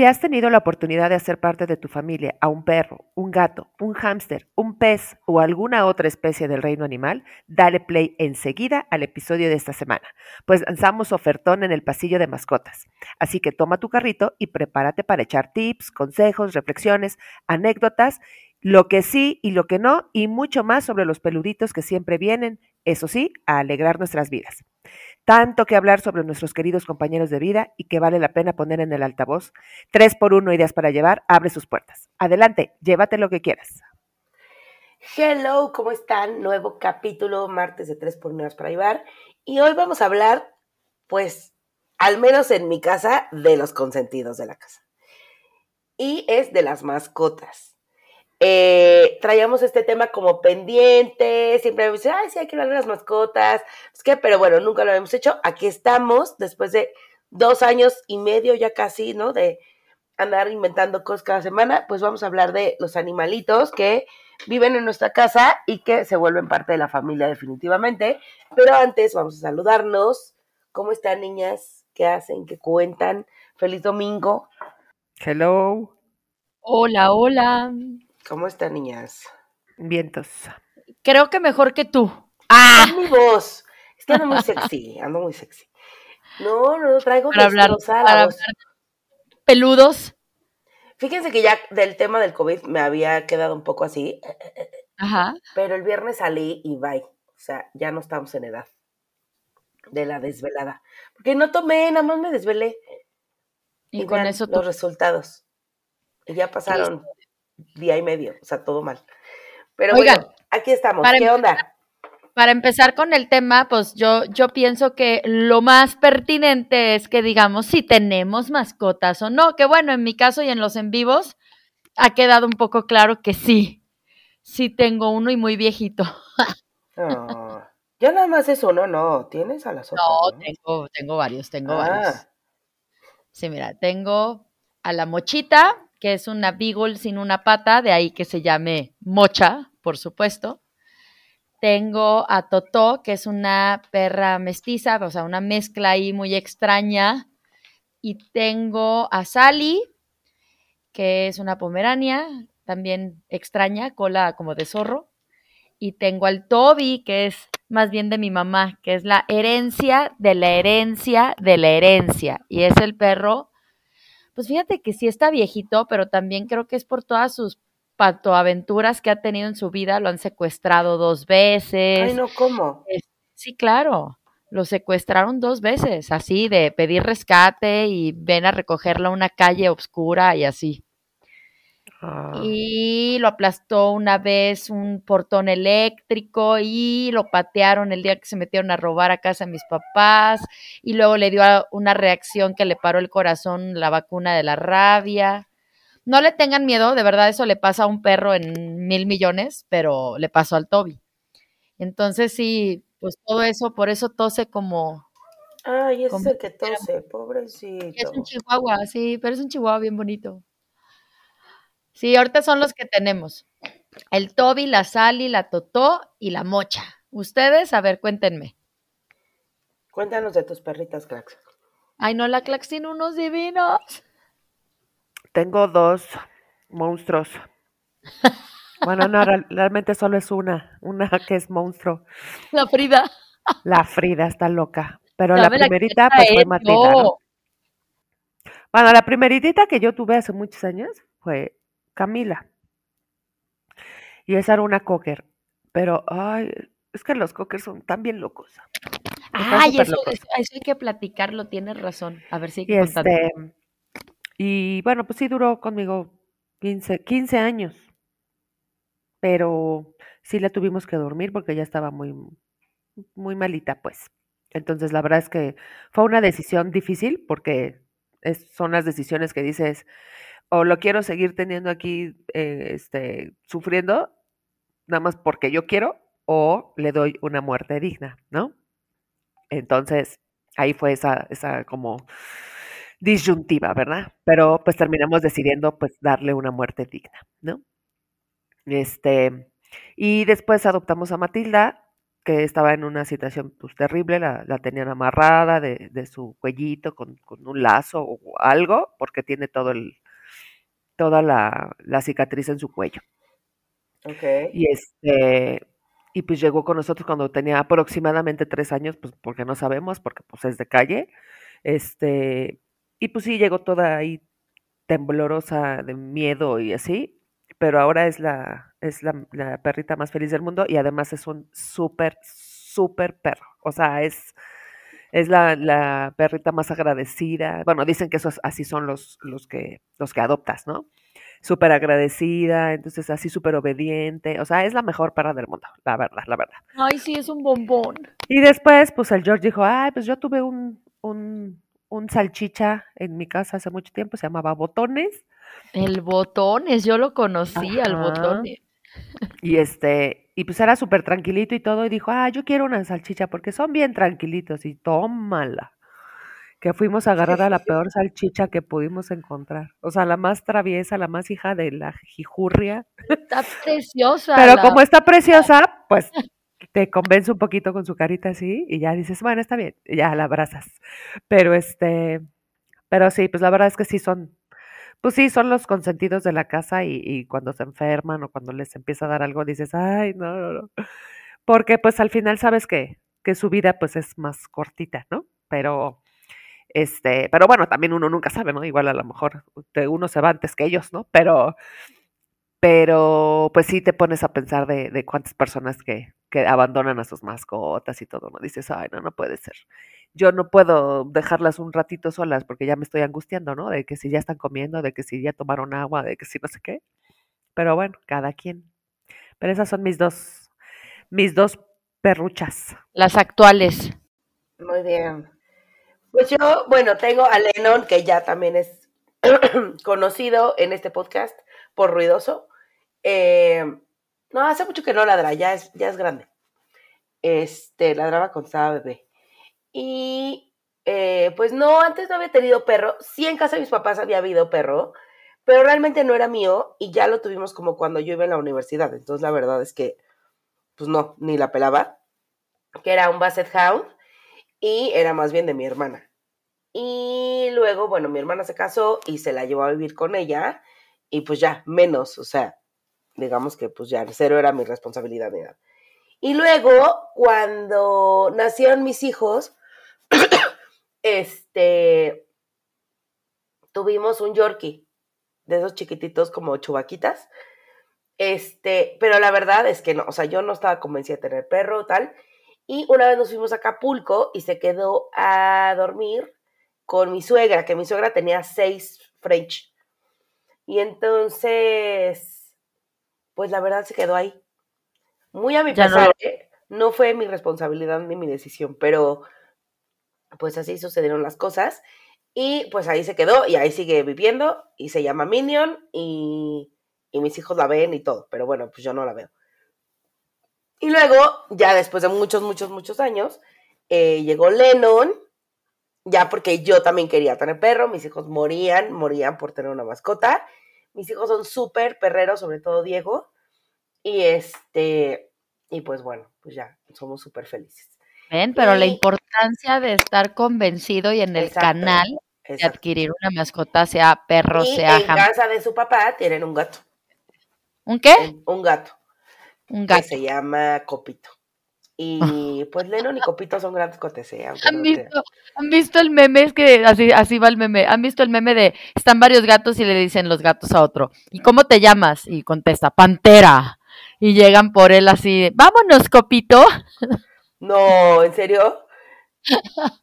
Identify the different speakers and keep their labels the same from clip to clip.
Speaker 1: Si has tenido la oportunidad de hacer parte de tu familia a un perro, un gato, un hámster, un pez o alguna otra especie del reino animal, dale play enseguida al episodio de esta semana, pues lanzamos ofertón en el pasillo de mascotas. Así que toma tu carrito y prepárate para echar tips, consejos, reflexiones, anécdotas, lo que sí y lo que no, y mucho más sobre los peluditos que siempre vienen, eso sí, a alegrar nuestras vidas. Tanto que hablar sobre nuestros queridos compañeros de vida y que vale la pena poner en el altavoz. Tres por uno ideas para llevar, abre sus puertas. Adelante, llévate lo que quieras.
Speaker 2: Hello, ¿cómo están? Nuevo capítulo, martes de tres por ideas para llevar. Y hoy vamos a hablar, pues, al menos en mi casa, de los consentidos de la casa. Y es de las mascotas. Eh, traíamos este tema como pendiente, siempre me dicen, ay, sí, hay que hablar de las mascotas, es que, pero bueno, nunca lo habíamos hecho. Aquí estamos, después de dos años y medio ya casi, ¿no? De andar inventando cosas cada semana, pues vamos a hablar de los animalitos que viven en nuestra casa y que se vuelven parte de la familia definitivamente. Pero antes vamos a saludarnos. ¿Cómo están, niñas? ¿Qué hacen? ¿Qué cuentan? Feliz domingo.
Speaker 1: Hello.
Speaker 3: Hola, hola.
Speaker 2: ¿Cómo están, niñas?
Speaker 1: Vientos.
Speaker 3: Creo que mejor que tú.
Speaker 2: ¡Ah! Es mi voz. Es que ando muy sexy, ando muy sexy. No, no, traigo
Speaker 3: para hablar, para hablar peludos.
Speaker 2: Fíjense que ya del tema del COVID me había quedado un poco así.
Speaker 3: Ajá.
Speaker 2: Pero el viernes salí y bye. O sea, ya no estamos en edad de la desvelada. Porque no tomé, nada más me desvelé.
Speaker 3: Y, con eso
Speaker 2: los resultados. Y ya pasaron día y medio, o sea, todo mal. Pero bueno, aquí estamos. ¿Qué onda?
Speaker 3: Para empezar con el tema, pues yo, yo pienso que lo más pertinente es que digamos si tenemos mascotas o no, que bueno, en mi caso y en los en vivos ha quedado un poco claro que sí, sí tengo uno y muy viejito.
Speaker 2: Oh, ya nada más es uno, no, tienes a las otras.
Speaker 3: No, tengo, tengo varios, tengo varios. Ah. Sí, mira, tengo a la mochita, que es una beagle sin una pata, de ahí que se llame mocha, por supuesto. Tengo a Totó, que es una perra mestiza, o sea, una mezcla ahí muy extraña. Y tengo a Sally, que es una pomerania, también extraña, cola como de zorro. Y tengo al Toby, que es más bien de mi mamá, que es la herencia de la herencia de la herencia. Y es el perro pues fíjate que sí está viejito, pero también creo que es por todas sus patoaventuras que ha tenido en su vida, lo han secuestrado dos veces.
Speaker 2: Ay, no, ¿cómo?
Speaker 3: Sí, claro, lo secuestraron dos veces, así de pedir rescate y ven a recogerlo a una calle oscura y así. Ah. Y lo aplastó una vez un portón eléctrico y lo patearon el día que se metieron a robar a casa de mis papás y luego le dio una reacción que le paró el corazón la vacuna de la rabia. No le tengan miedo, de verdad eso le pasa a un perro en mil millones, pero le pasó al Toby. Entonces sí, pues todo eso, por eso tose como...
Speaker 2: Ay, ese que tose, pobrecito.
Speaker 3: Es un chihuahua, sí, pero es un chihuahua bien bonito. Sí, ahorita son los que tenemos. El Toby, la Sally, la Totó y la Mocha. Ustedes, a ver, cuéntenme.
Speaker 2: Cuéntanos de tus perritas, Clax.
Speaker 3: Ay, no, la Clax tiene unos divinos.
Speaker 1: Tengo dos monstruos. Bueno, no, realmente solo es una, una que es monstruo.
Speaker 3: La Frida.
Speaker 1: La Frida está loca. Pero la primerita, pues fue Matilda. Bueno, la primeritita que yo tuve hace muchos años fue Camila. Y esa era una cocker. Pero, ay, es que los cockers son tan bien locos.
Speaker 3: Ay, eso, hay que platicarlo, tienes razón. A ver si hay que
Speaker 1: y, este, y bueno, pues sí duró conmigo 15, 15 años. Pero sí la tuvimos que dormir porque ya estaba muy, muy malita, pues. Entonces, la verdad es que fue una decisión difícil porque son las decisiones que dices, o lo quiero seguir teniendo aquí, eh, este, sufriendo, nada más porque yo quiero, o le doy una muerte digna, ¿no? Entonces, ahí fue esa, esa como disyuntiva, ¿verdad? Pero pues terminamos decidiendo pues darle una muerte digna, ¿no? Este, y después adoptamos a Matilda, que estaba en una situación pues terrible, la, la tenían amarrada de, de su cuellito con, con, un lazo o algo, porque tiene todo el, toda la, la cicatriz en su cuello.
Speaker 2: Ok.
Speaker 1: Y este, y pues llegó con nosotros cuando tenía aproximadamente tres años, pues porque no sabemos, porque pues es de calle. Este, y pues sí, llegó toda ahí temblorosa de miedo y así, pero ahora es la, es la, la perrita más feliz del mundo y además es un súper, súper perro. O sea, es, es la, la, perrita más agradecida. Bueno, dicen que esos así son los, los, que, los que adoptas, ¿no? súper agradecida, entonces así súper obediente, o sea, es la mejor perra del mundo, la verdad, la verdad.
Speaker 3: Ay, sí, es un bombón.
Speaker 1: Y después, pues el George dijo, ay, pues yo tuve un, un, un salchicha en mi casa hace mucho tiempo, se llamaba Botones.
Speaker 3: El Botones, yo lo conocí, al Botones.
Speaker 1: Y este, y pues era súper tranquilito y todo, y dijo, ah, yo quiero una salchicha porque son bien tranquilitos, y tómala que fuimos a agarrar a la peor salchicha que pudimos encontrar. O sea, la más traviesa, la más hija de la jijurria.
Speaker 3: Está preciosa.
Speaker 1: Pero la... como está preciosa, pues te convence un poquito con su carita así y ya dices, bueno, está bien, y ya la abrazas. Pero este, pero sí, pues la verdad es que sí son, pues sí, son los consentidos de la casa y, y cuando se enferman o cuando les empieza a dar algo dices, ay, no, no, no. Porque pues al final sabes que, que su vida pues es más cortita, ¿no? Pero este, pero bueno, también uno nunca sabe, ¿no? Igual a lo mejor uno se va antes que ellos, ¿no? Pero, pero pues sí te pones a pensar de, de cuántas personas que, que abandonan a sus mascotas y todo, ¿no? Dices, ay, no, no puede ser. Yo no puedo dejarlas un ratito solas porque ya me estoy angustiando, ¿no? De que si ya están comiendo, de que si ya tomaron agua, de que si no sé qué. Pero bueno, cada quien. Pero esas son mis dos, mis dos perruchas.
Speaker 3: Las actuales.
Speaker 2: Muy bien. Pues yo, bueno, tengo a Lennon, que ya también es conocido en este podcast por ruidoso. Eh, no, hace mucho que no ladra, ya es, ya es grande. Este, ladraba cuando estaba bebé. Y eh, pues no, antes no había tenido perro. Sí, en casa de mis papás había habido perro, pero realmente no era mío y ya lo tuvimos como cuando yo iba en la universidad. Entonces la verdad es que, pues no, ni la pelaba. Que era un Basset Hound y era más bien de mi hermana. Y luego, bueno, mi hermana se casó y se la llevó a vivir con ella y pues ya, menos, o sea, digamos que pues ya cero era mi responsabilidad. Nada. Y luego, cuando nacieron mis hijos, este, tuvimos un Yorkie, de esos chiquititos como chubaquitas. Este, pero la verdad es que no, o sea, yo no estaba convencida de tener perro o tal. Y una vez nos fuimos a Acapulco y se quedó a dormir con mi suegra, que mi suegra tenía seis French. Y entonces, pues la verdad se quedó ahí. Muy a mi pesar, no. ¿eh? no fue mi responsabilidad ni mi decisión, pero pues así sucedieron las cosas. Y pues ahí se quedó y ahí sigue viviendo y se llama Minion y, y mis hijos la ven y todo, pero bueno, pues yo no la veo. Y luego, ya después de muchos, muchos, muchos años, eh, llegó Lennon, ya porque yo también quería tener perro, mis hijos morían, morían por tener una mascota. Mis hijos son súper perreros, sobre todo Diego. Y este, y pues bueno, pues ya, somos súper felices.
Speaker 3: Pero la importancia de estar convencido y en el exacto, canal de adquirir una mascota, sea perro,
Speaker 2: y
Speaker 3: sea
Speaker 2: En casa de su papá tienen un gato.
Speaker 3: ¿Un qué?
Speaker 2: Un, un gato.
Speaker 3: Un gato.
Speaker 2: Que se llama Copito. Y pues Lennon y Copito son grandes cotes, ¿eh?
Speaker 3: ¿Han, no visto. ¿Han visto el meme? Es que así, así va el meme. ¿Han visto el meme de están varios gatos y le dicen los gatos a otro? ¿Y cómo te llamas? Y contesta, Pantera. Y llegan por él así, vámonos, Copito.
Speaker 2: No, ¿en serio?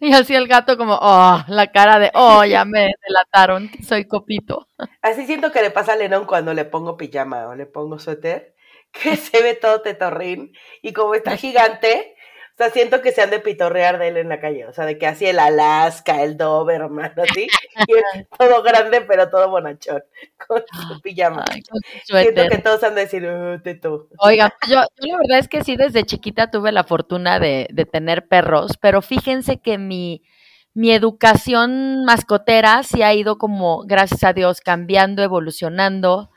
Speaker 3: y así el gato como, oh, la cara de, oh, ya me delataron, soy Copito.
Speaker 2: Así siento que le pasa a Lennon cuando le pongo pijama o le pongo suéter que se ve todo tetorrín y como está gigante, O sea, siento que se han de pitorrear de él en la calle. O sea, de que así el Alaska, el Doberman, así. y todo grande, pero todo bonachón. Con su pijama. siento que todos han de decir, oh, teto.
Speaker 3: Oiga, yo, yo, la verdad es que sí, desde chiquita tuve la fortuna de, de tener perros, pero fíjense que mi, mi educación mascotera sí ha ido como, gracias a Dios, cambiando, evolucionando,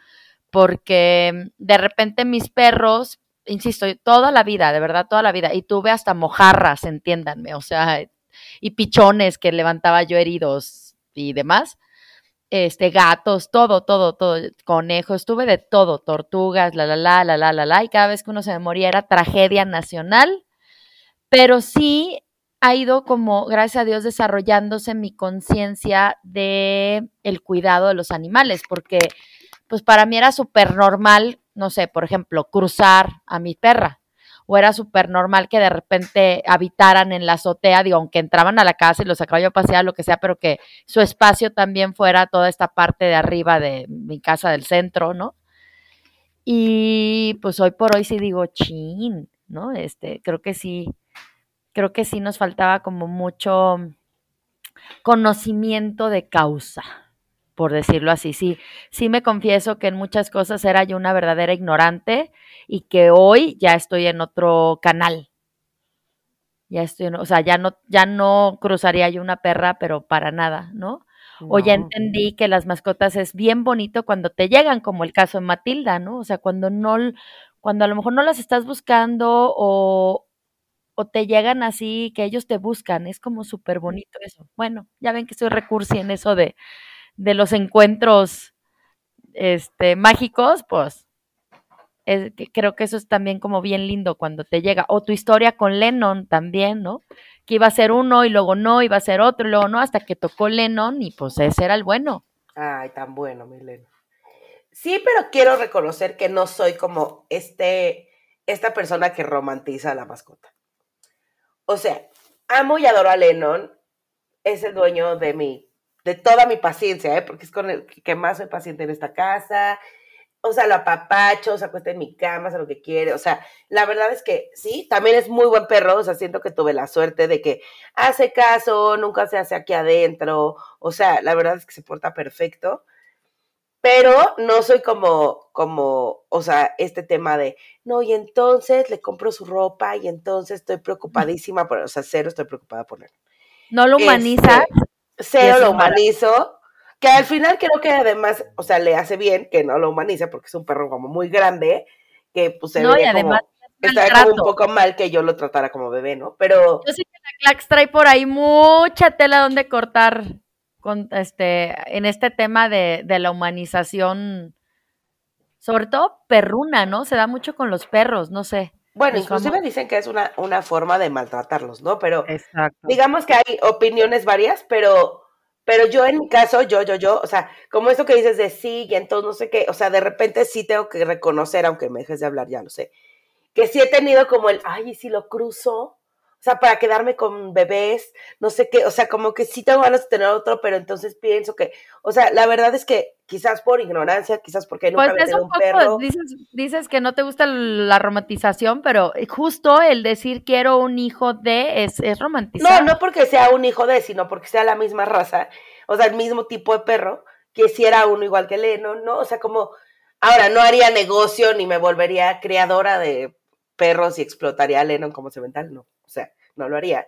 Speaker 3: porque de repente mis perros insisto, toda la vida, de verdad, toda la vida. Y tuve hasta mojarras, entiéndanme, o sea, y pichones que levantaba yo heridos y demás. Este, gatos, todo, todo, todo, conejos, tuve de todo, tortugas, la, la, la, la, la, la, la, y cada vez que uno se me moría era tragedia nacional, pero sí ha ido como, gracias a Dios, desarrollándose mi conciencia de el cuidado de los animales, porque pues para mí era súper normal no sé, por ejemplo, cruzar a mi perra. O era súper normal que de repente habitaran en la azotea, digo, aunque entraban a la casa y los sacaba yo a pasear, lo que sea, pero que su espacio también fuera toda esta parte de arriba de mi casa del centro, ¿no? Y pues hoy por hoy sí digo, chin, ¿no? Este, creo que sí, creo que sí nos faltaba como mucho conocimiento de causa por decirlo así. Sí, sí me confieso que en muchas cosas era yo una verdadera ignorante y que hoy ya estoy en otro canal. Ya estoy, o sea, ya no, ya no cruzaría yo una perra, pero para nada, ¿no? O ya entendí que las mascotas es bien bonito cuando te llegan, como el caso de Matilda, ¿no? O sea, cuando no, cuando a lo mejor no las estás buscando o, o te llegan así, que ellos te buscan, es como súper bonito eso. Bueno, ya ven que soy recursi en eso de, de los encuentros este, mágicos, pues creo que eso es también como bien lindo cuando te llega. O tu historia con Lennon también, ¿no? Que iba a ser uno y luego no, iba a ser otro y luego no, hasta que tocó Lennon y pues ese era el bueno.
Speaker 2: Ay, tan bueno, mi Lennon. Sí, pero quiero reconocer que no soy como este, esta persona que romantiza a la mascota. O sea, amo y adoro a Lennon, es el dueño de mi de toda mi paciencia, ¿eh? porque es con el que más soy paciente en esta casa. O sea, lo apapacho, se acuesta en mi cama, hace lo que quiere. O sea, la verdad es que sí, también es muy buen perro. O sea, siento que tuve la suerte de que hace caso, nunca se hace aquí adentro. O sea, la verdad es que se porta perfecto. Pero no soy como, como, o sea, este tema de, no, y entonces le compro su ropa y entonces estoy preocupadísima por, o sea, cero estoy preocupada por él.
Speaker 3: No lo humaniza. Este,
Speaker 2: cero lo humanizo, que al final creo que además, o sea, le hace bien que no lo humanice porque es un perro como muy grande, que pues se no, y además está como un poco mal que yo lo tratara como bebé, ¿no? Pero...
Speaker 3: Yo sé que la Clax trae por ahí mucha tela donde cortar con este, en este tema de, de la humanización, sobre todo perruna, ¿no? Se da mucho con los perros, no sé.
Speaker 2: Bueno, inclusive dicen que es una, una forma de maltratarlos, ¿no? Pero digamos que hay opiniones varias, pero, pero yo en mi caso, yo, yo, yo, o sea, como eso que dices de sí y entonces no sé qué, o sea, de repente sí tengo que reconocer, aunque me dejes de hablar, ya lo sé, que sí he tenido como el, ay, ¿y si lo cruzo? O sea, para quedarme con bebés, no sé qué, o sea, como que sí tengo ganas de tener otro, pero entonces pienso que, o sea, la verdad es que quizás por ignorancia, quizás porque nunca pues un, perro.
Speaker 3: Dices, dices que no te gusta la romantización, pero justo el decir quiero un hijo de es, es romantizar.
Speaker 2: No, no porque sea un hijo de, sino porque sea la misma raza, o sea, el mismo tipo de perro, quisiera uno igual que Lennon, ¿no? O sea, como, ahora no haría negocio ni me volvería criadora de perros y explotaría a Lennon como cemental, no o sea, no lo haría.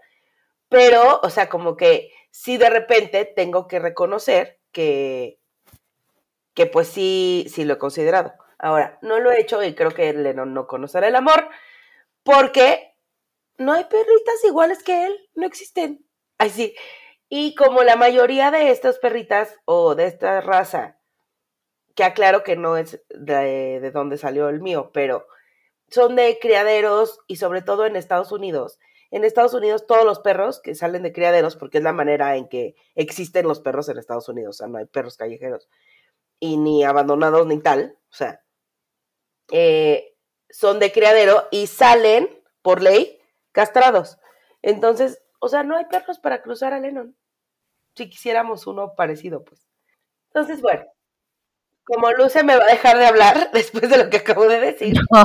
Speaker 2: Pero, o sea, como que sí de repente tengo que reconocer que, que pues sí, sí lo he considerado. Ahora, no lo he hecho y creo que Lennon no conocerá el amor porque no hay perritas iguales que él, no existen. Ay, sí. Y como la mayoría de estas perritas o de esta raza, que aclaro que no es de, de salió el mío, pero son de criaderos y sobre todo en Estados Unidos, en Estados Unidos todos los perros que salen de criaderos, porque es la manera en que existen los perros en Estados Unidos, o sea, no hay perros callejeros y ni abandonados ni tal, o sea, eh, son de criadero y salen, por ley, castrados. Entonces, o sea, no hay perros para cruzar a Lennon. Si quisiéramos uno parecido, pues. Entonces, bueno, como Luce me va a dejar de hablar después de lo que acabo de decir.
Speaker 3: No,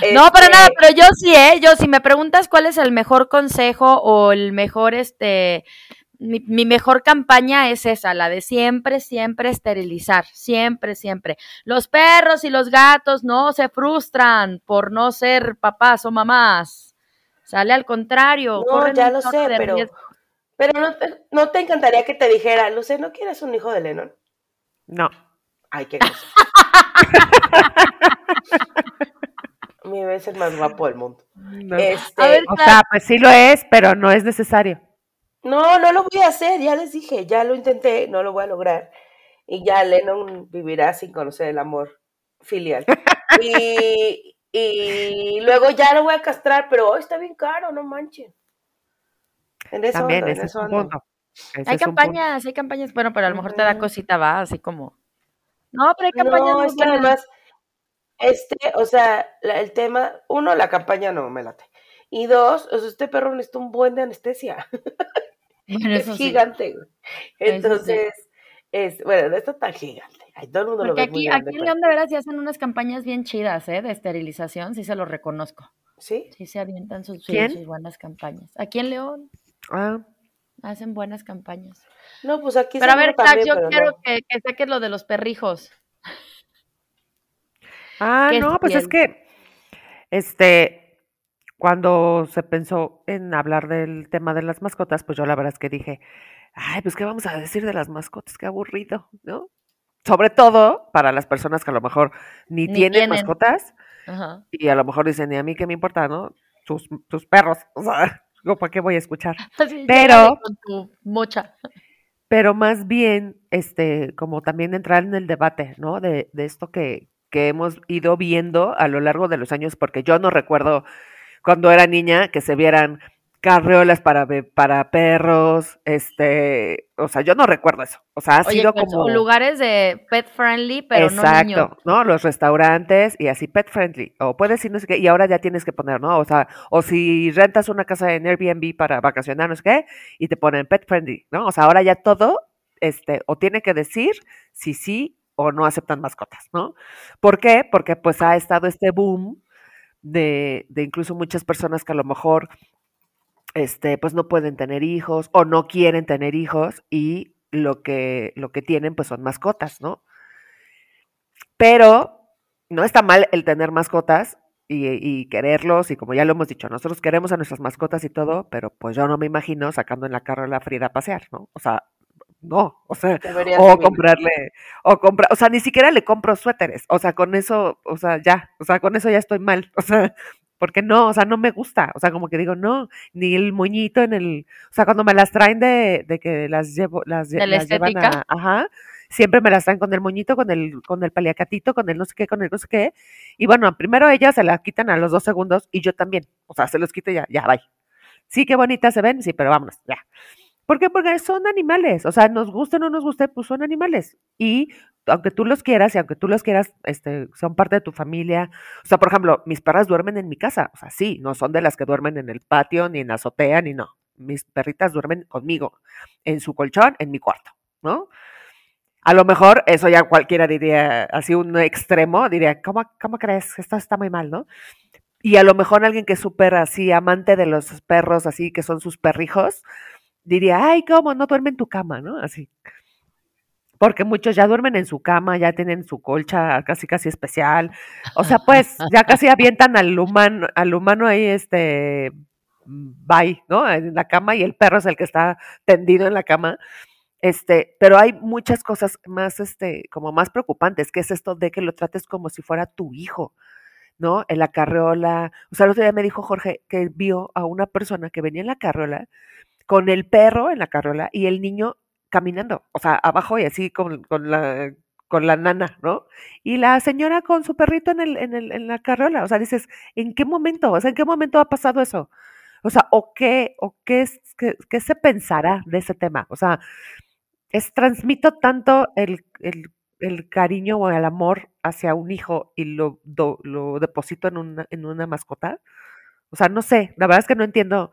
Speaker 3: para
Speaker 2: Este,
Speaker 3: nada, pero yo sí, ¿eh? Yo, si me preguntas cuál es el mejor consejo o el mejor, este, mi, mi mejor campaña es esa, la de siempre, siempre esterilizar, siempre, siempre. Los perros y los gatos no se frustran por no ser papás o mamás. Sale al contrario.
Speaker 2: No, ya lo sé, pero,
Speaker 3: riesgo.
Speaker 2: pero no, te, no te encantaría que te dijera, Luce, ¿no quieres un hijo de Lennon?
Speaker 1: No.
Speaker 2: Ay, qué cosa. Mi bebé es el más guapo del mundo.
Speaker 1: no.
Speaker 2: Este,
Speaker 3: A ver,
Speaker 1: O sea, pues sí lo es, pero no es necesario.
Speaker 2: no, no lo voy a hacer, ya les dije, ya lo intenté, no lo voy a lograr. Y ya Lennon vivirá sin conocer el amor filial. Y, y luego ya lo voy a castrar, pero hoy está bien caro, no manchen. En eso
Speaker 1: También,
Speaker 2: ando, en eso
Speaker 1: punto.
Speaker 3: Hay campañas, hay campañas, bueno, pero a lo mejor te da cosita, va, así como. No, pero hay campañas
Speaker 2: No, es que además, este, o sea, la- el tema, uno, la campaña no me late. Y dos, o sea, este perro necesita un buen de anestesia.
Speaker 3: Bueno,
Speaker 2: Es gigante, güey.
Speaker 3: sí.
Speaker 2: Entonces, es, bueno, no está tan gigante. Ay, todo el mundo lo ve muy
Speaker 3: aquí,
Speaker 2: grande.
Speaker 3: aquí en León de veras sí hacen unas campañas bien chidas, ¿eh? De esterilización, sí se los reconozco.
Speaker 2: ¿Sí?
Speaker 3: Sí se avientan sus, sí,
Speaker 1: ¿Quién?
Speaker 3: sus buenas campañas. Aquí en León
Speaker 1: Ah,
Speaker 3: hacen buenas campañas.
Speaker 2: No, pues aquí
Speaker 3: Pero a ver,
Speaker 2: también,
Speaker 3: yo quiero
Speaker 2: no.
Speaker 3: que, que saques lo de los perrijos.
Speaker 1: Ah,
Speaker 3: ¿Qué
Speaker 1: no, pues es que, este, cuando se pensó en hablar del tema de las mascotas, pues yo la verdad es que dije, ay, pues qué vamos a decir de las mascotas, qué aburrido, ¿no? Sobre todo para las personas que a lo mejor ni,
Speaker 3: Ni
Speaker 1: tienen,
Speaker 3: tienen.
Speaker 1: mascotas
Speaker 3: Ajá.
Speaker 1: y a lo mejor dicen, y a mí qué me importa, ¿no? Tus, tus perros, o sea, ¿yo ¿para qué voy a escuchar? Pero-
Speaker 3: llégale Con tu mocha.
Speaker 1: pero más bien, este, como también entrar en el debate, ¿no? De, de esto que, que hemos ido viendo a lo largo de los años, porque yo no recuerdo cuando era niña que se vieran carreolas para, para perros, este, o sea, yo no recuerdo eso. O sea, ha
Speaker 3: Oye,
Speaker 1: sido
Speaker 3: pues,
Speaker 1: como...
Speaker 3: lugares de pet friendly, pero no niños.
Speaker 1: Exacto, ¿no? Los restaurantes y así pet friendly. O puedes ir, no sé qué, y ahora ya tienes que poner, ¿no? O sea, o si rentas una casa en Airbnb para vacacionar, no sé qué, y te ponen pet friendly, ¿no? O sea, ahora ya todo, este, o tiene que decir si sí o no aceptan mascotas, ¿no? ¿Por qué? Porque pues ha estado este boom de, de incluso muchas personas que a lo mejor, este, pues no pueden tener hijos o no quieren tener hijos y lo que, lo que tienen pues son mascotas, ¿no? Pero no está mal el tener mascotas y, y quererlos, y como ya lo hemos dicho, nosotros queremos a nuestras mascotas y todo, pero pues yo no me imagino sacando en la carro a la Frida a pasear, ¿no? O sea, no, o sea, o comprarle, o comprar, o sea, ni siquiera le compro suéteres, o sea, con eso, o sea, ya, o sea, con eso ya estoy mal, o sea, porque no, o sea, no me gusta, o sea, como que digo, no, ni el moñito en el, o sea, cuando me las traen de, de que las llevo, las,
Speaker 3: ¿De la
Speaker 1: las llevan a, ajá, siempre me las traen con el moñito, con el, con el paliacatito, con el no sé qué, con el no sé qué, y bueno, primero ellas se la quitan a los dos segundos, y yo también, o sea, se los quito y ya, ya, bye. Sí, qué bonitas se ven, sí, pero vámonos, ya. ¿Por qué? Porque son animales, o sea, nos guste o no nos guste, pues son animales. Y aunque tú los quieras y aunque tú los quieras, este, son parte de tu familia. O sea, por ejemplo, mis perras duermen en mi casa, o sea, sí, no son de las que duermen en el patio, ni en la azotea, ni no. Mis perritas duermen conmigo, en su colchón, en mi cuarto, ¿no? A lo mejor eso ya cualquiera diría, así un extremo, diría, ¿cómo, cómo crees? Esto está muy mal, ¿no? Y a lo mejor alguien que es súper así, amante de los perros, así, que son sus perrijos, diría, ay, ¿cómo? No duerme en tu cama, ¿no? Así. Porque muchos ya duermen en su cama, ya tienen su colcha casi casi especial. O sea, pues ya casi avientan al humano, al humano ahí, este, bye, ¿no? En la cama y el perro es el que está tendido en la cama. Este, pero hay muchas cosas más, este, como más preocupantes, que es esto de que lo trates como si fuera tu hijo, ¿no? En la carriola. O sea, el otro día me dijo Jorge que vio a una persona que venía en la carriola con el perro en la carriola y el niño caminando, o sea, abajo y así con, con la con la nana, ¿no? Y la señora con su perrito en el, en el, en la carriola. O sea, dices, ¿en qué momento? O sea, ¿en qué momento ha pasado eso? O sea, ¿o qué, o qué, qué, qué se pensará de ese tema? O sea, es transmito tanto el, el, el cariño o el amor hacia un hijo y lo, lo deposito en una, en una mascota. O sea, no sé, la verdad es que no entiendo.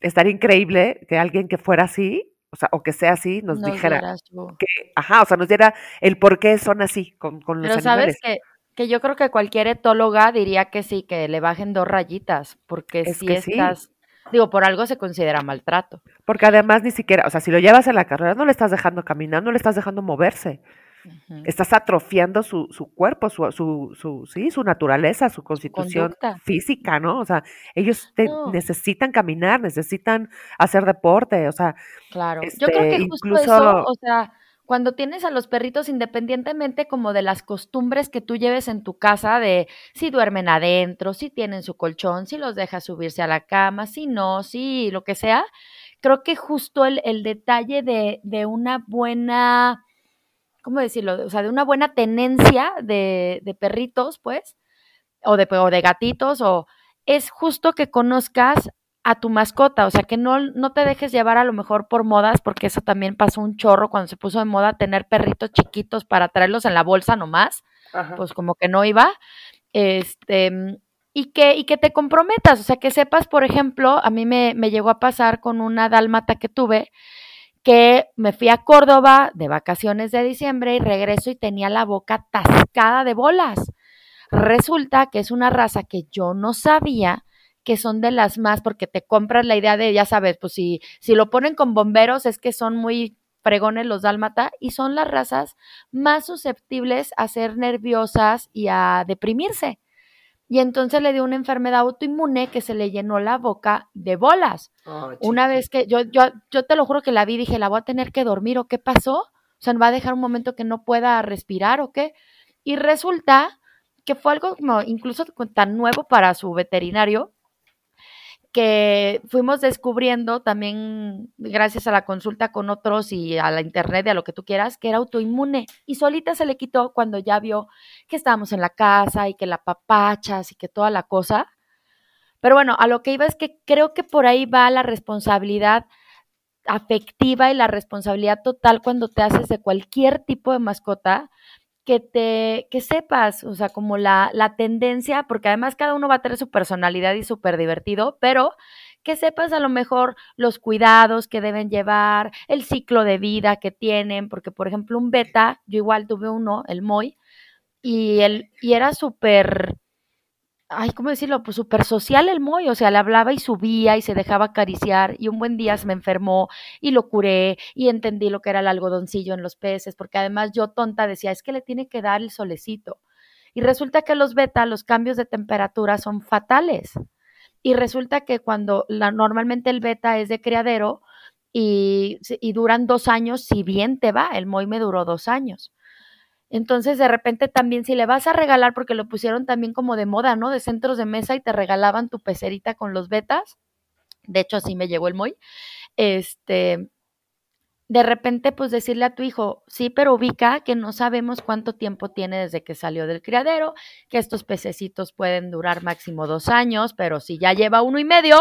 Speaker 1: Estaría increíble que alguien que fuera así, o sea, o que sea así, nos,
Speaker 3: Nos
Speaker 1: dijera que, ajá, o sea, nos diera el por qué son así con, con los
Speaker 3: Pero sabes que, Que yo creo que cualquier etóloga diría que sí, que le bajen dos rayitas, porque si estás, digo, por algo se considera maltrato.
Speaker 1: Porque además ni siquiera, o sea, si lo llevas en la carrera, no le estás dejando caminar, no le estás dejando moverse. Estás atrofiando su, su cuerpo, su, su, su, sí, su naturaleza, su constitución física, ¿no? O sea, ellos necesitan caminar, necesitan hacer deporte, o sea.
Speaker 3: Claro, yo creo que este, justo incluso, eso, o sea, cuando tienes a los perritos, independientemente como de las costumbres que tú lleves en tu casa, de si duermen adentro, si tienen su colchón, si los dejas subirse a la cama, si no, si lo que sea, creo que justo el, el detalle de, de una buena ¿cómo decirlo? O sea, de una buena tenencia de, de perritos, pues, o de, o de gatitos, o es justo que conozcas a tu mascota, o sea, que no, no te dejes llevar a lo mejor por modas, porque eso también pasó un chorro cuando se puso de moda tener perritos chiquitos para traerlos en la bolsa nomás, pues como que no iba, este, y que, y que te comprometas, o sea, que sepas, por ejemplo, a mí me, me llegó a pasar con una dálmata que tuve, que me fui a Córdoba de vacaciones de diciembre y regreso y tenía la boca tascada de bolas. Resulta que es una raza que yo no sabía que son de las más, porque te compras la idea de, ya sabes, pues si, si lo ponen con bomberos es que son muy fregones los dálmata y son las razas más susceptibles a ser nerviosas y a deprimirse y entonces le dio una enfermedad autoinmune que se le llenó la boca de bolas. una vez que yo, yo, yo te lo juro que la vi, dije, la voy a tener que dormir o qué pasó. O sea, va a dejar un momento que no pueda respirar o qué. Y resulta que fue algo como incluso tan nuevo para su veterinario que fuimos descubriendo también gracias a la consulta con otros y a la internet y a lo que tú quieras, que era autoinmune. Y solita se le quitó cuando ya vio que estábamos en la casa y que la papachas y que toda la cosa. Pero bueno, a lo que iba es que creo que por ahí va la responsabilidad afectiva y la responsabilidad total cuando te haces de cualquier tipo de mascota, que te, que sepas, o sea, como la, la tendencia, porque además cada uno va a tener su personalidad y súper divertido, pero que sepas a lo mejor los cuidados que deben llevar, el ciclo de vida que tienen, porque por ejemplo un beta, yo igual tuve uno, el Moy, y, él, y era súper ay, ¿cómo decirlo? Pues súper social el Moy, o sea, le hablaba y subía y se dejaba acariciar y un buen día se me enfermó y lo curé y entendí lo que era el algodoncillo en los peces, porque además yo tonta decía, es que le tiene que dar el solecito. Y resulta que los beta, los cambios de temperatura son fatales. Y resulta que cuando la, normalmente el beta es de criadero y, y duran dos años, si bien te va, el Moy me duró dos años. Entonces, de repente también, si le vas a regalar, porque lo pusieron también como de moda, ¿no? De centros de mesa y te regalaban tu pecerita con los betas. De hecho, así me llegó el Moy. Este, de repente, pues decirle a tu hijo, sí, pero ubica que no sabemos cuánto tiempo tiene desde que salió del criadero, que estos pececitos pueden durar máximo dos años, pero si ya lleva uno y medio,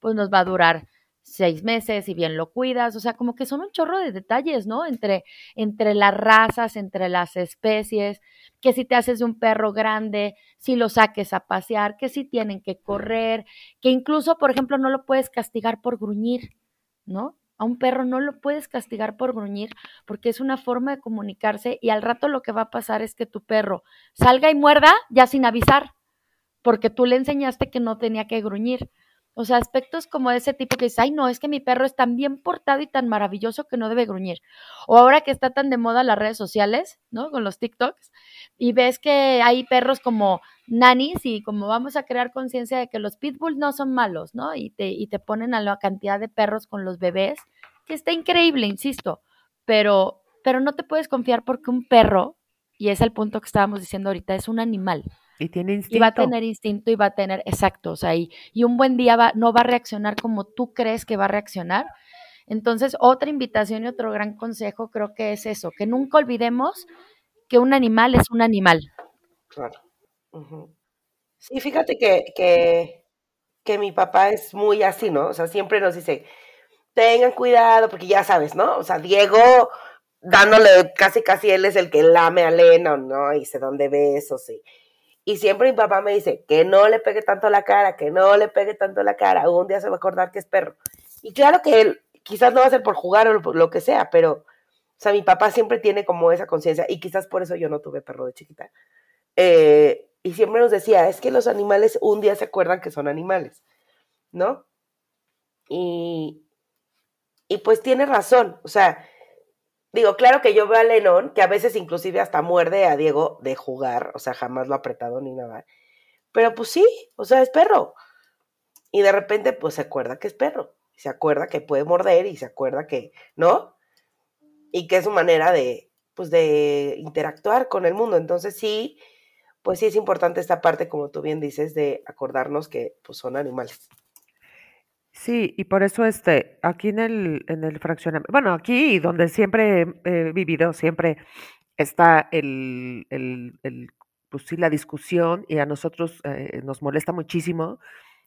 Speaker 3: pues nos va a durar seis meses y bien lo cuidas, o sea, como que son un chorro de detalles, ¿no? Entre, entre las razas, entre las especies, que si te haces de un perro grande, si lo saques a pasear, que si tienen que correr, que incluso, por ejemplo, no lo puedes castigar por gruñir, ¿no? A un perro no lo puedes castigar por gruñir porque es una forma de comunicarse y al rato lo que va a pasar es que tu perro salga y muerda ya sin avisar, porque tú le enseñaste que no tenía que gruñir. O sea, aspectos como ese tipo que dices, ay, no, es que mi perro es tan bien portado y tan maravilloso que no debe gruñir. O ahora que está tan de moda las redes sociales, ¿no? Con los TikToks, y ves que hay perros como nanis y como vamos a crear conciencia de que los pitbulls no son malos, ¿no? Y te, y te ponen a la cantidad de perros con los bebés, que está increíble, insisto, pero, pero no te puedes confiar porque un perro, y es el punto que estábamos diciendo ahorita, es un animal.
Speaker 1: Y tiene instinto.
Speaker 3: Y va a tener instinto y va a tener, exacto, o sea, y, un buen día va, no va a reaccionar como tú crees que va a reaccionar. Entonces, otra invitación y otro gran consejo creo que es eso, que nunca olvidemos que un animal es un animal.
Speaker 2: Claro. Sí, fíjate que, que, que mi papá es muy así, ¿no? O sea, siempre nos dice, tengan cuidado, porque ya sabes, ¿no? O sea, Diego dándole casi casi él es el que lame a Lena, ¿no? Y se dónde besos y y siempre mi papá me dice que no le pegue tanto la cara, que no le pegue tanto la cara. Un día se va a acordar que es perro. Y claro que él quizás no va a ser por jugar o lo que sea, pero, o sea, mi papá siempre tiene como esa conciencia y quizás por eso yo no tuve perro de chiquita. Eh, y siempre nos decía, es que los animales un día se acuerdan que son animales, ¿no? Y, y pues tiene razón, o sea, digo, claro que yo veo a Lenón, que a veces inclusive hasta muerde a Diego de jugar, o sea, jamás lo ha apretado ni nada, pero pues sí, o sea, es perro. Y de repente, pues se acuerda que es perro, se acuerda que puede morder y se acuerda que, ¿no? Y que es su manera de, pues, de interactuar con el mundo. Entonces sí, pues sí es importante esta parte, como tú bien dices, de acordarnos que pues son animales.
Speaker 1: Sí, y por eso este, aquí en el, en el fraccionamiento, bueno, aquí donde siempre he vivido, siempre está el, el, el, pues sí, la discusión y a nosotros eh, nos molesta muchísimo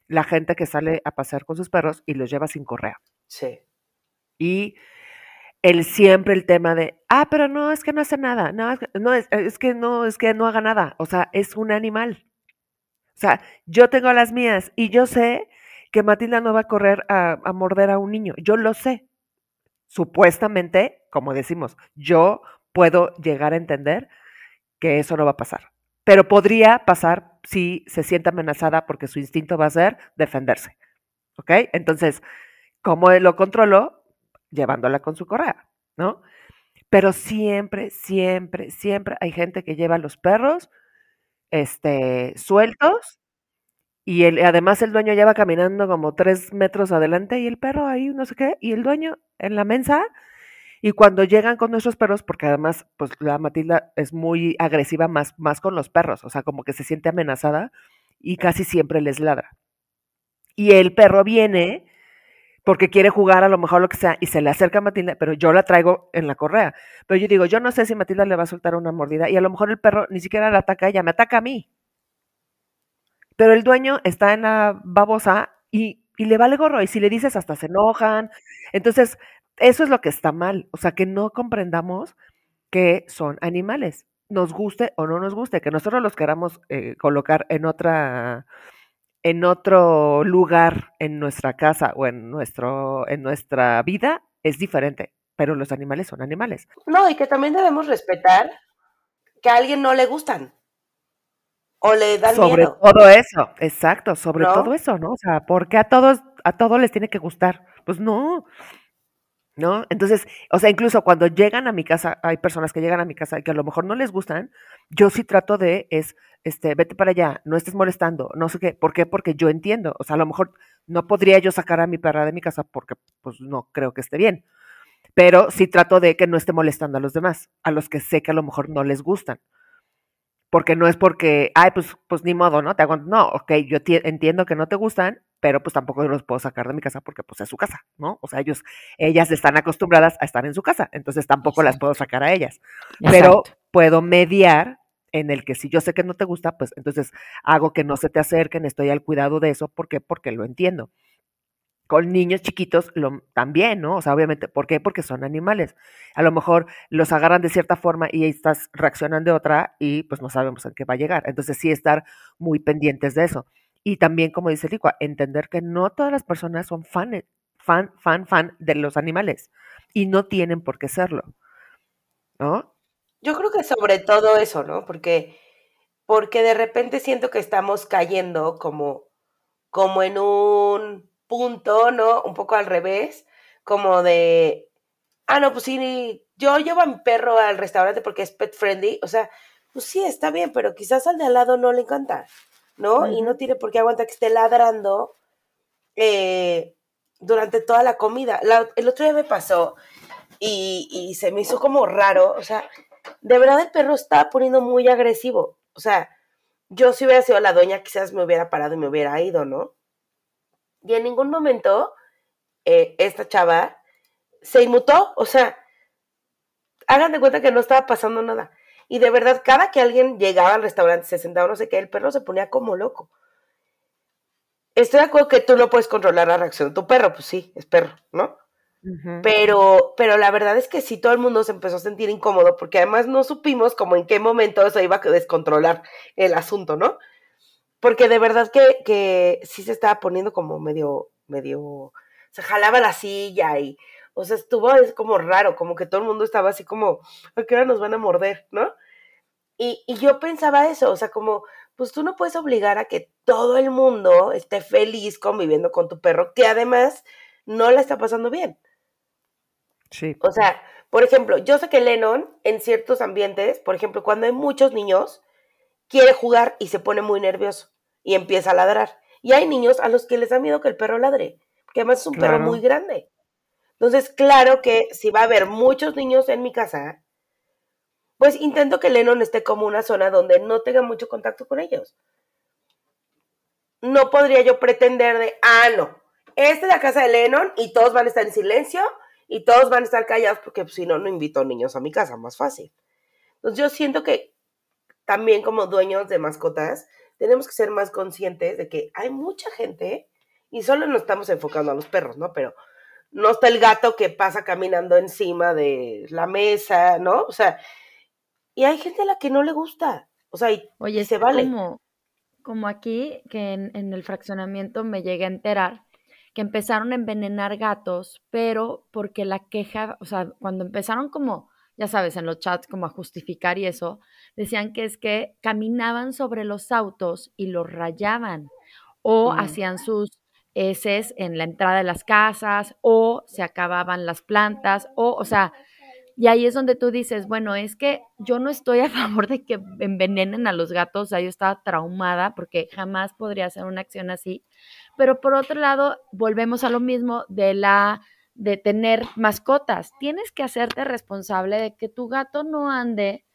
Speaker 1: la gente que sale a pasear con sus perros y los lleva sin correa.
Speaker 2: Sí.
Speaker 1: Y el siempre el tema de, ah, pero no, es que no hace nada, no, es, no es, es que no, es que no haga nada, o sea, es un animal. O sea, yo tengo las mías y yo sé que Matilda no va a correr a, morder a un niño, yo lo sé. Supuestamente, como decimos, yo puedo llegar a entender que eso no va a pasar. Pero podría pasar si se siente amenazada porque su instinto va a ser defenderse. ¿Ok? Entonces, ¿cómo lo controló? Llevándola con su correa, ¿no? Pero siempre, siempre, siempre hay gente que lleva a los perros este, sueltos y el, además el dueño ya va caminando como tres metros adelante y el perro ahí, no sé qué, y el dueño en la mensa y cuando llegan con nuestros perros, porque además, pues la Matilda es muy agresiva más, más con los perros, o sea, como que se siente amenazada y casi siempre les ladra. Y el perro viene porque quiere jugar a lo mejor lo que sea y se le acerca a Matilda, pero yo la traigo en la correa. Pero yo digo, yo no sé si Matilda le va a soltar una mordida y a lo mejor el perro ni siquiera la ataca ella, me ataca a mí. Pero el dueño está en la babosa y, y le vale gorro y si le dices hasta se enojan. Entonces, eso es lo que está mal, o sea, que no comprendamos que son animales, nos guste o no nos guste, que nosotros los queramos eh, colocar en otra en otro lugar en nuestra casa o en nuestro en nuestra vida es diferente, pero los animales son animales.
Speaker 2: No, y que también debemos respetar que a alguien no le gustan o le dan
Speaker 1: sobre todo eso, exacto, sobre todo eso, ¿no? O sea, porque a todos a todos les tiene que gustar. Pues no. ¿no? Entonces, o sea, incluso cuando llegan a mi casa, hay personas que llegan a mi casa y que a lo mejor no les gustan, yo sí trato de, es, este, vete para allá, no estés molestando, no sé qué, ¿por qué? Porque yo entiendo, o sea, a lo mejor no podría yo sacar a mi perra de mi casa porque, pues, no creo que esté bien, pero sí trato de que no esté molestando a los demás, a los que sé que a lo mejor no les gustan. Porque no es porque, ay, pues, pues ni modo, ¿no? Te hago, no, ok, yo entiendo que no te gustan, pero pues tampoco los puedo sacar de mi casa porque pues es su casa, ¿no? O sea, ellos, ellas están acostumbradas a estar en su casa, entonces tampoco las puedo sacar a ellas. Pero puedo mediar en el que si yo sé que no te gusta, pues entonces hago que no se te acerquen, estoy al cuidado de eso, ¿por qué? Porque lo entiendo. Con niños chiquitos lo, también, ¿no? O sea, obviamente, ¿por qué? Porque son animales. A lo mejor los agarran de cierta forma y estás reaccionan de otra y pues no sabemos en qué va a llegar. Entonces sí estar muy pendientes de eso. Y también, como dice Licua, entender que no todas las personas son fan, fan, fan, fan de los animales y no tienen por qué serlo. ¿No?
Speaker 2: Yo creo que sobre todo eso, ¿no? Porque, porque de repente siento que estamos cayendo como, como en un punto, ¿no? Un poco al revés, como de, ah, no, pues sí, yo llevo a mi perro al restaurante porque es pet friendly, o sea, pues sí, está bien, pero quizás al de al lado no le encanta. ¿no? Y no tiene por qué aguantar que esté ladrando eh, durante toda la comida. el otro día me pasó y, y, se me hizo como raro, o sea, de verdad el perro estaba poniendo muy agresivo, o sea, yo si hubiera sido la doña quizás me hubiera parado y me hubiera ido, ¿no? Y en ningún momento eh, esta chava se inmutó, o sea, hagan de cuenta que no estaba pasando nada. Y de verdad, cada que alguien llegaba al restaurante, se sentaba, no sé qué, el perro se ponía como loco. Estoy de acuerdo que tú no puedes controlar la reacción de tu perro, pues sí, es perro, ¿no? Pero, pero la verdad es que sí todo el mundo se empezó a sentir incómodo, porque además no supimos como en qué momento eso iba a descontrolar el asunto, ¿no? Porque de verdad que, que sí se estaba poniendo como medio, medio, se jalaba la silla y, o sea, estuvo es como raro, como que todo el mundo estaba así como, ¿a qué hora nos van a morder, no? Y, y yo pensaba eso, o sea, como, pues tú no puedes obligar a que todo el mundo esté feliz conviviendo con tu perro, que además no la está pasando bien.
Speaker 1: Sí.
Speaker 2: O sea, por ejemplo, yo sé que Lennon en ciertos ambientes, por ejemplo, cuando hay muchos niños, quiere jugar y se pone muy nervioso y empieza a ladrar. Y hay niños a los que les da miedo que el perro ladre, que además es un perro muy grande. Entonces, claro que si va a haber muchos niños en mi casa, pues intento que Lennon esté como una zona donde no tenga mucho contacto con ellos. No podría yo pretender de, ah, no, esta es la casa de Lennon y todos van a estar en silencio y todos van a estar callados porque pues, si no, no invito niños a mi casa, más fácil. Entonces yo siento que también como dueños de mascotas tenemos que ser más conscientes de que hay mucha gente y solo nos estamos enfocando a los perros, ¿no? Pero no está el gato que pasa caminando encima de la mesa, ¿no? O sea, y hay gente a la que no le gusta, o sea, y,
Speaker 3: Oye,
Speaker 2: se vale.
Speaker 3: Como, como aquí, que en, en el fraccionamiento me llegué a enterar que empezaron a envenenar gatos, pero porque la queja, o sea, cuando empezaron como, ya sabes, en los chats como a justificar y eso, decían que es que caminaban sobre los autos y los rayaban o
Speaker 2: Mm.
Speaker 3: hacían sus heces en la entrada de las casas o se acababan las plantas o, o sea, y ahí es donde tú dices, bueno, es que yo no estoy a favor de que envenenen a los gatos, o sea, yo estaba traumada porque jamás podría hacer una acción así, pero por otro lado, volvemos a lo mismo de la de tener mascotas. Tienes que hacerte responsable de que tu gato no ande,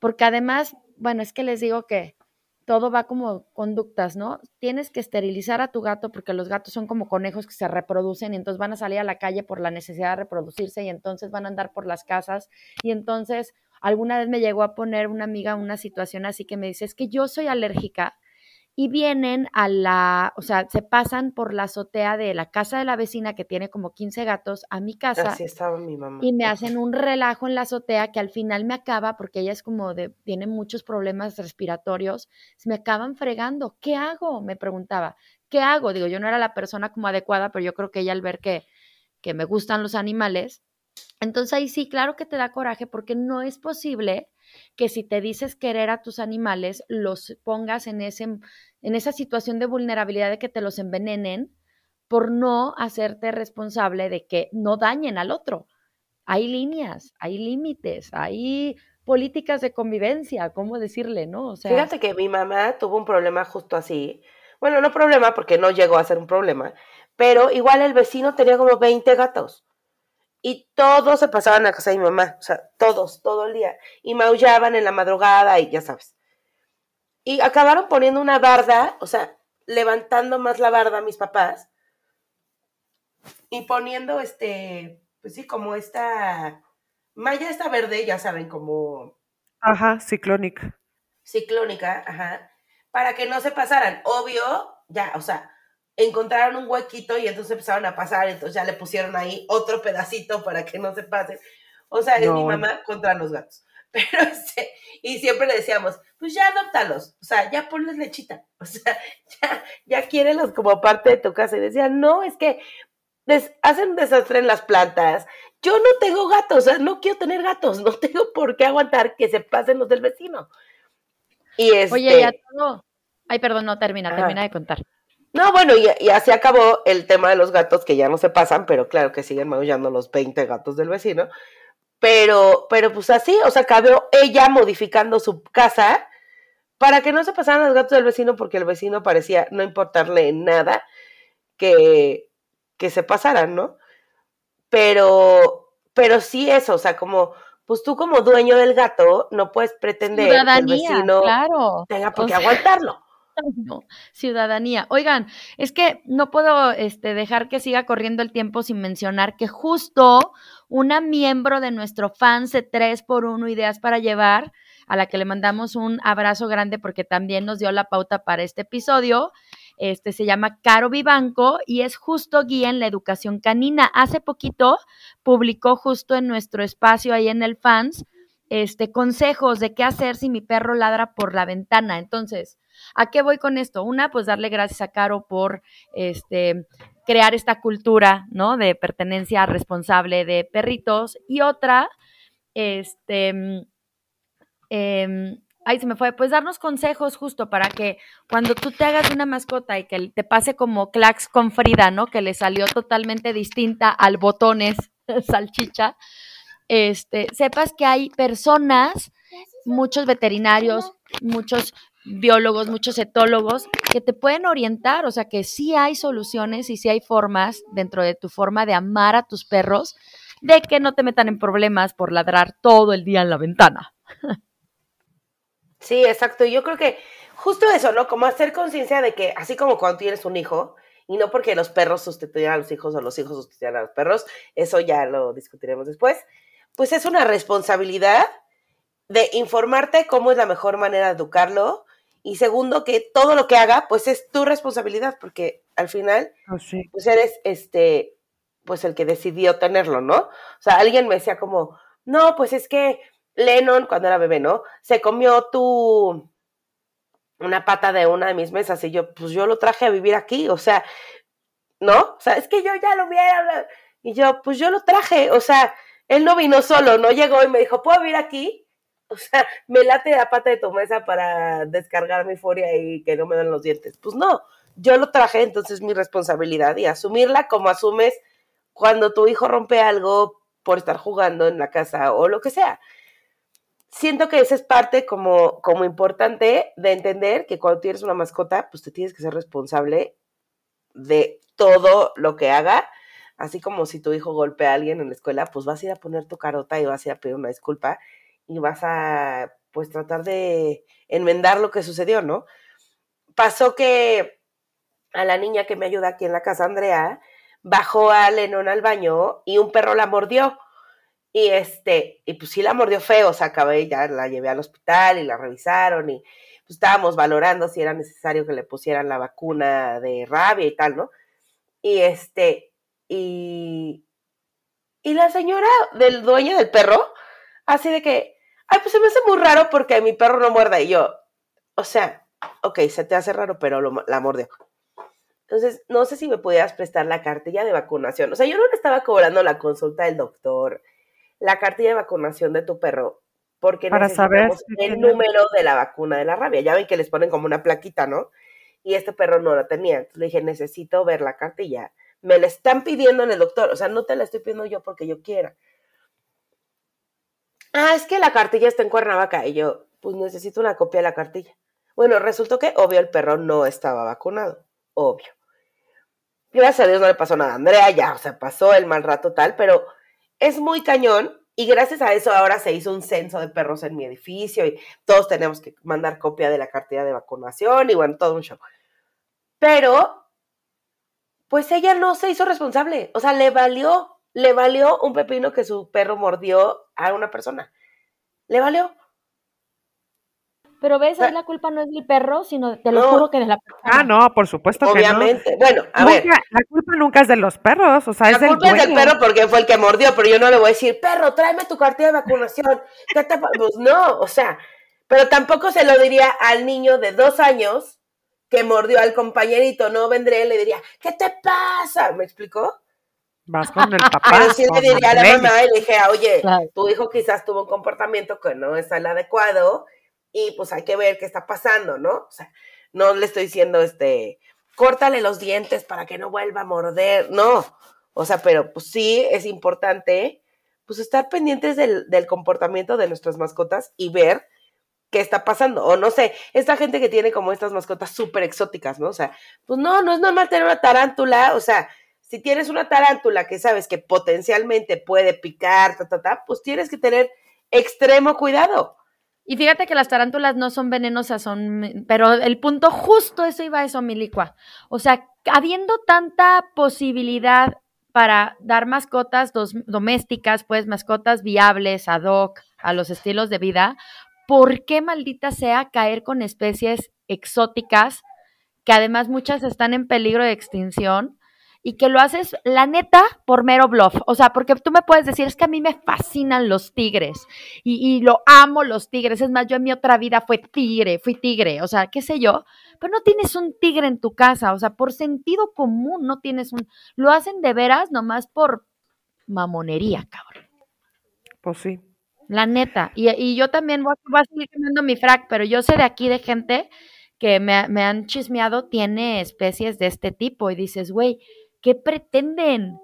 Speaker 3: porque además, bueno, es que les digo que todo va como conductas, ¿no? Tienes que esterilizar a tu gato porque los gatos son como conejos que se reproducen y entonces van a salir a la calle por la necesidad de reproducirse y entonces van a andar por las casas y entonces alguna vez me llegó a poner una amiga una situación así que me dice, es que yo soy alérgica y vienen a la, o sea, se pasan por la azotea de la casa de la vecina que tiene como 15 gatos a mi casa
Speaker 2: Así estaba mi mamá.
Speaker 3: y me hacen un relajo en la azotea que al final me acaba, porque ella es como de, tiene muchos problemas respiratorios, se me acaban fregando. ¿Qué hago? Me preguntaba. ¿Qué hago? Digo, yo no era la persona como adecuada, pero yo creo que ella al ver que, que me gustan los animales, entonces ahí sí, claro que te da coraje porque no es posible que si te dices querer a tus animales, los pongas en, ese, en esa situación de vulnerabilidad de que te los envenenen por no hacerte responsable de que no dañen al otro. Hay líneas, hay límites, hay políticas de convivencia, ¿cómo decirle, no? O sea,
Speaker 2: Fíjate que mi mamá tuvo un problema justo así. Bueno, no problema porque no llegó a ser un problema, pero igual el vecino tenía como 20 gatos. Y todos se pasaban a casa de mi mamá, o sea, todos, todo el día. Y maullaban en la madrugada y ya sabes. Y acabaron poniendo una barda, o sea, levantando más la barda mis papás. Y poniendo este, pues sí, como esta malla esta verde, ya saben, como
Speaker 1: Ajá, ciclónica.
Speaker 2: ciclónica, ajá, para que no se pasaran. Obvio, ya, o sea, encontraron un huequito y entonces empezaron a pasar, entonces ya le pusieron ahí otro pedacito para que no se pasen. O sea, es
Speaker 1: No,
Speaker 2: mi mamá contra los gatos. Pero este, y siempre le decíamos, pues ya adóptalos, o sea, ya ponles lechita, o sea, ya, ya quiérelos como parte de tu casa. Y decía, no, es que des- hacen un desastre en las plantas. Yo no tengo gatos, o sea, no quiero tener gatos, no tengo por qué aguantar que se pasen los del vecino. Y este,
Speaker 3: oye, ya todo. Ay, perdón, no termina,
Speaker 2: Ajá.
Speaker 3: termina de contar.
Speaker 2: No, bueno, y, y así acabó el tema de los gatos, que ya no se pasan, pero claro que siguen maullando los 20 gatos del vecino. Pero, pero pues así, o sea, acabó ella modificando su casa para que no se pasaran los gatos del vecino, porque el vecino parecía no importarle nada que, que se pasaran, ¿no? Pero, pero sí eso, o sea, como, pues tú como dueño del gato, no puedes pretender que el
Speaker 3: Ciudadanía,
Speaker 2: vecino
Speaker 3: claro.
Speaker 2: tenga por
Speaker 3: O
Speaker 2: qué
Speaker 3: sea,
Speaker 2: aguantarlo.
Speaker 3: No, ciudadanía. Oigan, es que no puedo este, dejar que siga corriendo el tiempo sin mencionar que justo una miembro de nuestro fans de 3 por 1 Ideas para Llevar, a la que le mandamos un abrazo grande porque también nos dio la pauta para este episodio, este se llama Caro Vivanco y es justo guía en la educación canina. Hace poquito publicó justo en nuestro espacio ahí en el fans este consejos de qué hacer si mi perro ladra por la ventana. Entonces, ¿A qué voy con esto? Una, pues darle gracias a Caro por este, crear esta cultura, ¿no? De pertenencia responsable de perritos. Y otra, este, em, ahí se me fue, pues darnos consejos justo para que cuando tú te hagas una mascota y que te pase como Clax con Frida, ¿no? Que le salió totalmente distinta al botones salchicha, este, sepas que hay personas, muchos veterinarios, muchos biólogos, muchos etólogos que te pueden orientar, o sea que sí hay soluciones y sí hay formas dentro de tu forma de amar a tus perros de que no te metan en problemas por ladrar todo el día en la ventana.
Speaker 2: Sí, exacto. Yo creo que justo eso, ¿no? Como hacer conciencia de que así como cuando tienes un hijo, y no porque los perros sustituyan a los hijos o los hijos sustituyan a los perros, eso ya lo discutiremos después, pues es una responsabilidad de informarte cómo es la mejor manera de educarlo y segundo que todo lo que haga pues es tu responsabilidad porque al final
Speaker 1: Oh, sí.
Speaker 2: pues eres este pues el que decidió tenerlo, ¿no? O sea, alguien me decía como, "No, pues es que Lennon cuando era bebé, ¿no? Se comió tu una pata de una de mis mesas y yo, pues yo lo traje a vivir aquí, o sea, ¿no? O sea, es que yo ya lo hubiera y yo, pues yo lo traje, o sea, él no vino solo, no llegó y me dijo, ¿puedo vivir aquí? O sea, me late la pata de tu mesa para descargar mi furia y que no me den los dientes. Pues no, yo lo traje, entonces es mi responsabilidad y asumirla como asumes cuando tu hijo rompe algo por estar jugando en la casa o lo que sea. Siento que esa es parte como, como importante de entender que cuando tienes una mascota, pues te tienes que ser responsable de todo lo que haga. Así como si tu hijo golpea a alguien en la escuela, pues vas a ir a poner tu carota y vas a ir a pedir una disculpa y vas a pues tratar de enmendar lo que sucedió, ¿no? Pasó que a la niña que me ayuda aquí en la casa, Andrea, bajó a Lennon al baño y un perro la mordió. Y este, y pues sí la mordió feo, o sea, ya la llevé al hospital y la revisaron y pues estábamos valorando si era necesario que le pusieran la vacuna de rabia y tal, ¿no? Y este, y, y la señora del dueño del perro, así de que, ay, pues se me hace muy raro porque mi perro no muerda. Y yo, o sea, ok, se te hace raro, pero lo- la mordió. Entonces, no sé si me pudieras prestar la cartilla de vacunación. O sea, yo no le estaba cobrando la consulta del doctor, la cartilla de vacunación de tu perro, porque
Speaker 1: Para saber si
Speaker 2: el
Speaker 1: tiene-
Speaker 2: número de la vacuna de la rabia. Ya ven que les ponen como una plaquita, ¿no? Y este perro no la tenía. Entonces le dije, necesito ver la cartilla. Me la están pidiendo en el doctor. O sea, no te la estoy pidiendo yo porque yo quiera. Ah, es que la cartilla está en Cuernavaca. Y yo, pues necesito una copia de la cartilla. Bueno, resultó que, obvio, el perro no estaba vacunado. Obvio. Gracias a Dios no le pasó nada a Andrea, ya, o sea, pasó el mal rato tal, pero es muy cañón. Y gracias a eso ahora se hizo un censo de perros en mi edificio y todos tenemos que mandar copia de la cartilla de vacunación y bueno, todo un show. Pero, pues ella no se hizo responsable. O sea, le valió, le valió un pepino que su perro mordió a una persona. Le valió.
Speaker 3: Pero ves, ahí la culpa no es del perro, sino te lo
Speaker 2: No.
Speaker 3: juro que de la persona.
Speaker 1: Ah, no, por supuesto que no.
Speaker 2: Obviamente. Bueno, a ver.
Speaker 1: La culpa nunca es de los perros, o sea,
Speaker 2: La
Speaker 1: es del
Speaker 2: culpa es del perro porque fue el que mordió, pero yo no le voy a decir, perro, tráeme tu cartilla de vacunación. ¿Qué te pa-?" Pues no, o sea, pero tampoco se lo diría al niño de dos años que mordió al compañerito, no vendré, le diría, ¿qué te pasa? ¿Me explicó?
Speaker 1: Vas con el papá.
Speaker 2: Pero sí le diría a la mamá y le dije, oye,
Speaker 3: Claro.
Speaker 2: tu hijo quizás tuvo un comportamiento que no es el adecuado y pues hay que ver qué está pasando, ¿no? O sea, no le estoy diciendo, este, córtale los dientes para que no vuelva a morder, no. O sea, pero pues sí es importante, pues estar pendientes del, del comportamiento de nuestras mascotas y ver qué está pasando. O no sé, esta gente que tiene como estas mascotas súper exóticas, ¿no? O sea, pues no, no es normal tener una tarántula, o sea, si tienes una tarántula que sabes que potencialmente puede picar, ta, ta, ta, pues tienes que tener extremo cuidado.
Speaker 3: Y fíjate que las tarántulas no son venenosas, son, pero el punto justo eso iba a eso, Milicua. O sea, habiendo tanta posibilidad para dar mascotas domésticas, pues mascotas viables, ad hoc, a los estilos de vida, ¿por qué maldita sea caer con especies exóticas que además muchas están en peligro de extinción? y que lo haces, la neta, por mero bluff. O sea, porque tú me puedes decir, es que a mí me fascinan los tigres y, y lo amo los tigres. Es más, yo en mi otra vida fue tigre, fui tigre, o sea, qué sé yo. Pero no tienes un tigre en tu casa, o sea, por sentido común no tienes un... Lo hacen de veras nomás por mamonería, cabrón.
Speaker 1: Pues sí.
Speaker 3: La neta. Y, yo también voy, a seguir comiendo mi frac, pero yo sé de aquí de gente que me, me han chismeado, tiene especies de este tipo y dices, güey, ¿qué pretenden?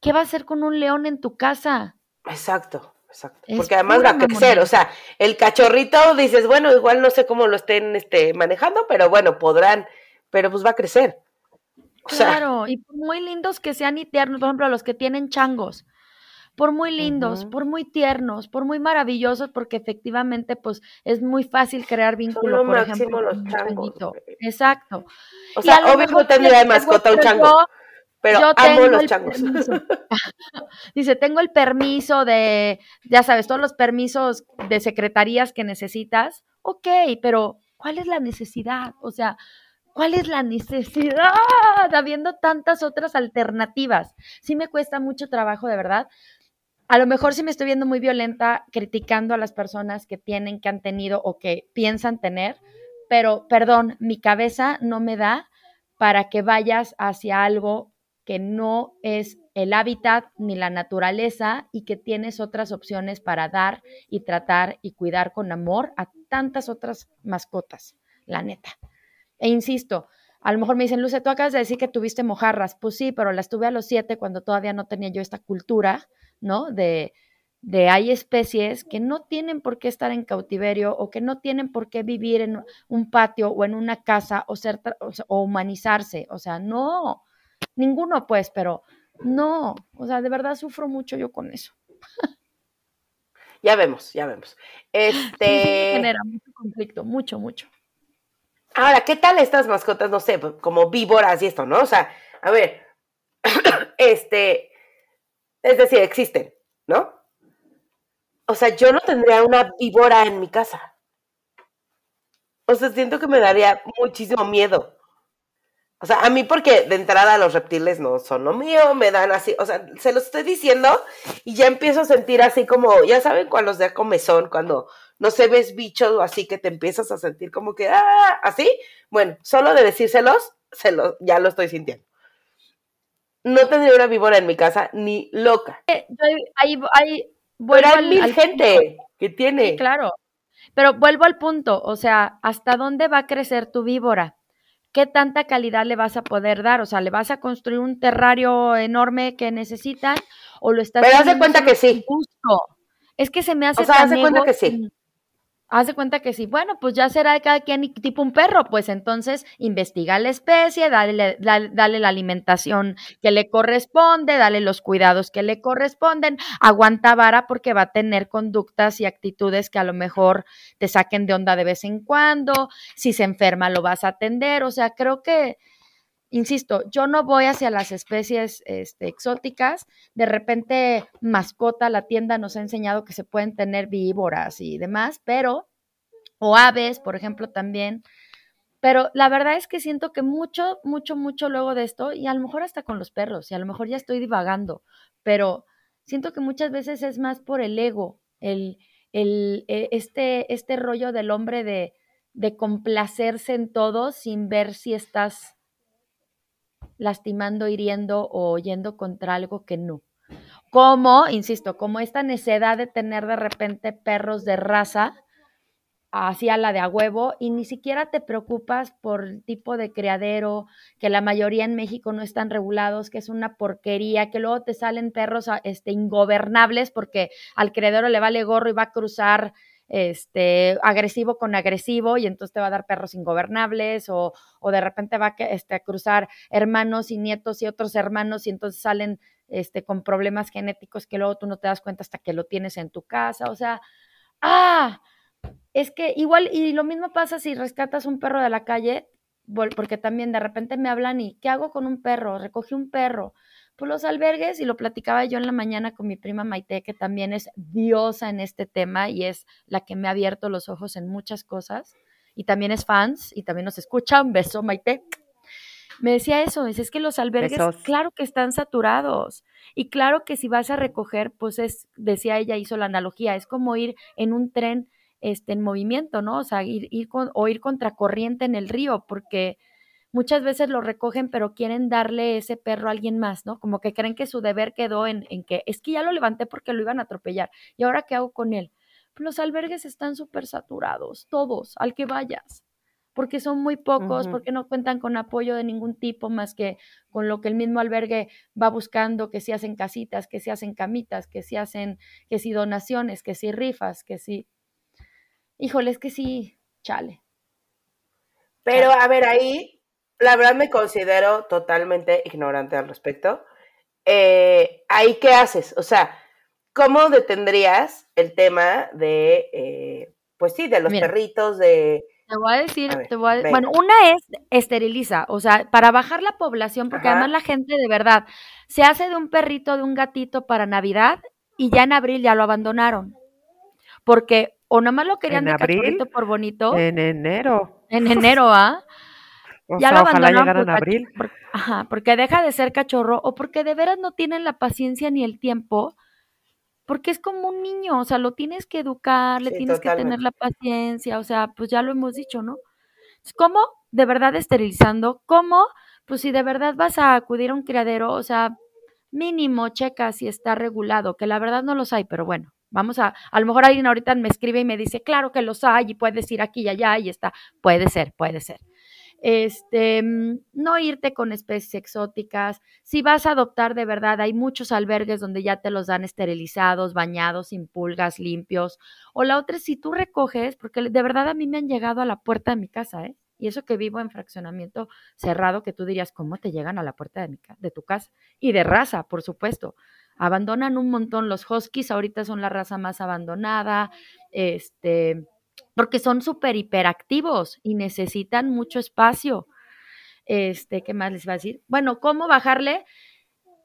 Speaker 3: ¿Qué va a hacer con un león en tu casa?
Speaker 2: Exacto. Exacto. Porque además va a crecer, o sea, el cachorrito dices, bueno, igual no sé cómo lo estén este, manejando, pero bueno, podrán, pero pues va a crecer.
Speaker 3: claro, y muy lindos que sean y tiernos, por ejemplo, los que tienen changos, por muy lindos, por muy tiernos, por muy maravillosos, porque efectivamente, pues, es muy fácil crear vínculo, por ejemplo,
Speaker 2: los changos.
Speaker 3: Exacto.
Speaker 2: O sea, obvio no tendría de mascota un chango. Pero yo amo los changos.
Speaker 3: Dice, tengo el permiso de, ya sabes, todos los permisos de secretarías que necesitas. Ok, pero ¿cuál es la necesidad? O sea, ¿cuál es la necesidad? Habiendo tantas otras alternativas. Sí me cuesta mucho trabajo, de verdad. A lo mejor sí me estoy viendo muy violenta criticando a las personas que tienen, que han tenido o que piensan tener, pero perdón, mi cabeza no me da para que vayas hacia algo que no es el hábitat ni la naturaleza y que tienes otras opciones para dar y tratar y cuidar con amor a tantas otras mascotas, la neta. E insisto, a lo mejor me dicen, Luce, tú acabas de decir que tuviste mojarras. Pues sí, pero las tuve a los siete cuando todavía no tenía yo esta cultura, ¿no? De, de hay especies que no tienen por qué estar en cautiverio o que no tienen por qué vivir en un patio o en una casa o, ser, o humanizarse. O sea, no, Ninguno, pues, pero no, o sea, de verdad sufro mucho yo con eso.
Speaker 2: Ya vemos, ya vemos. Este
Speaker 3: genera mucho conflicto, mucho, mucho.
Speaker 2: Ahora, ¿qué tal estas mascotas, no sé, como víboras y esto, ¿no? O sea, a ver, este, es decir, existen, ¿no? O sea, yo no tendría una víbora en mi casa. O sea, siento que me daría muchísimo miedo. O sea, a mí porque de entrada los reptiles no son lo mío, me dan así, o sea, se lo estoy diciendo y ya empiezo a sentir así como, ya saben cuando los de comezón, cuando no se ves bichos o así que te empiezas a sentir como que, ah, así. Bueno, solo de decírselos, se lo, ya lo estoy sintiendo. No tendría una víbora en mi casa ni loca.
Speaker 3: Eh, ahí, ahí,
Speaker 2: Pero hay mil gente que tiene.
Speaker 3: claro. Pero vuelvo al punto, o sea, ¿hasta dónde va a crecer tu víbora? ¿qué tanta calidad le vas a poder dar? O sea, ¿le vas a construir un terrario enorme que necesitan o lo estás
Speaker 2: Pero cuenta que sí.
Speaker 3: Es que se me hace
Speaker 2: O sea, haz de cuenta que sí.
Speaker 3: Haz de cuenta que sí. Bueno, pues ya será de cada quien tipo un perro. Pues entonces investiga la especie, dale, dale, la alimentación que le corresponde, dale los cuidados que le corresponden. Aguanta vara porque va a tener conductas y actitudes que a lo mejor te saquen de onda de vez en cuando. Si se enferma, lo vas a atender. O sea, creo que insisto, yo no voy hacia las especies este, exóticas. De repente, mascota, la tienda nos ha enseñado que se pueden tener víboras y demás, pero, o aves, por ejemplo, también. Pero la verdad es que siento que mucho, mucho, mucho luego de esto, y a lo mejor hasta con los perros, y a lo mejor ya estoy divagando, pero siento que muchas veces es más por el ego, el, el, e, este, este rollo del hombre de, de complacerse en todo sin ver si estás lastimando, hiriendo o yendo contra algo que no. Como, insisto, como esta necedad de tener de repente perros de raza hacia la de a huevo y ni siquiera te preocupas por el tipo de criadero, que la mayoría en México no están regulados, que es una porquería, que luego te salen perros este, ingobernables porque al criadero le vale gorro y va a cruzar este, agresivo con agresivo y entonces te va a dar perros ingobernables o, o de repente va este, a cruzar hermanos y nietos y otros hermanos y entonces salen este, con problemas genéticos que luego tú no te das cuenta hasta que lo tienes en tu casa. O sea, ah, es que igual, y lo mismo pasa si rescatas un perro de la calle, porque también de repente me hablan y, ¿qué hago con un perro? Recogí un perro pues los albergues, y lo platicaba yo en la mañana con mi prima Maite, que también es diosa en este tema y es la que me ha abierto los ojos en muchas cosas, y también es fans, y también nos escucha, un beso Maite. Me decía eso, es, es que los albergues, claro que están saturados, y claro que si vas a recoger, pues es, decía ella, hizo la analogía, es como ir en un tren este, en movimiento, ¿no? O sea, ir, ir con, o ir contracorriente en el río, porque muchas veces lo recogen, pero quieren darle ese perro a alguien más, ¿no? Como que creen que su deber quedó en, en que es que ya lo levanté porque lo iban a atropellar. ¿Y ahora qué hago con él? Los albergues están súper saturados, todos, al que vayas porque son muy pocos, porque no cuentan con apoyo de ningún tipo más que con lo que el mismo albergue va buscando, que si hacen casitas, que si hacen camitas, que si hacen, que si donaciones, que si rifas, que si... Híjole, es que sí, chale.
Speaker 2: Pero a ver, ahí, la verdad me considero totalmente ignorante al respecto. Eh, ¿Ahí qué haces? O sea, ¿cómo detendrías el tema de, eh, pues sí, de los perritos, de
Speaker 3: te voy a decir, te voy a, bueno, una es esteriliza, o sea, para bajar la población, porque además la gente de verdad se hace de un perrito, de un gatito para Navidad y ya en abril ya lo abandonaron. Porque o nomás lo querían de cachorrito por bonito.
Speaker 1: En enero.
Speaker 3: En enero, ¿ah?
Speaker 1: Ya lo abandonaron en abril.
Speaker 3: ajá, porque deja de ser cachorro o porque de veras no tienen la paciencia ni el tiempo porque es como un niño, o sea, lo tienes que educar, le tienes que tener la paciencia, o sea, pues ya lo hemos dicho, ¿no? ¿Cómo? De verdad esterilizando, ¿cómo? Pues si de verdad vas a acudir a un criadero, o sea, mínimo checa si está regulado, que la verdad no los hay, pero bueno, vamos a, a lo mejor alguien ahorita me escribe y me dice, claro que los hay y puedes ir aquí y allá y está, puede ser, puede ser este, mm, no irte con especies exóticas. Si vas a adoptar de verdad, hay muchos albergues donde ya te los dan esterilizados, bañados, sin pulgas, limpios. O la otra si tú recoges, porque de verdad a mí me han llegado a la puerta de mi casa, ¿eh? Y eso que vivo en fraccionamiento cerrado, que tú dirías, ¿cómo te llegan a la puerta de, mi, de tu casa? Y de raza, por supuesto. Abandonan un montón los huskies, ahorita son la raza más abandonada. Este, porque son súper hiperactivos y necesitan mucho espacio. Este, ¿qué más les va a decir? Bueno, ¿cómo bajarle?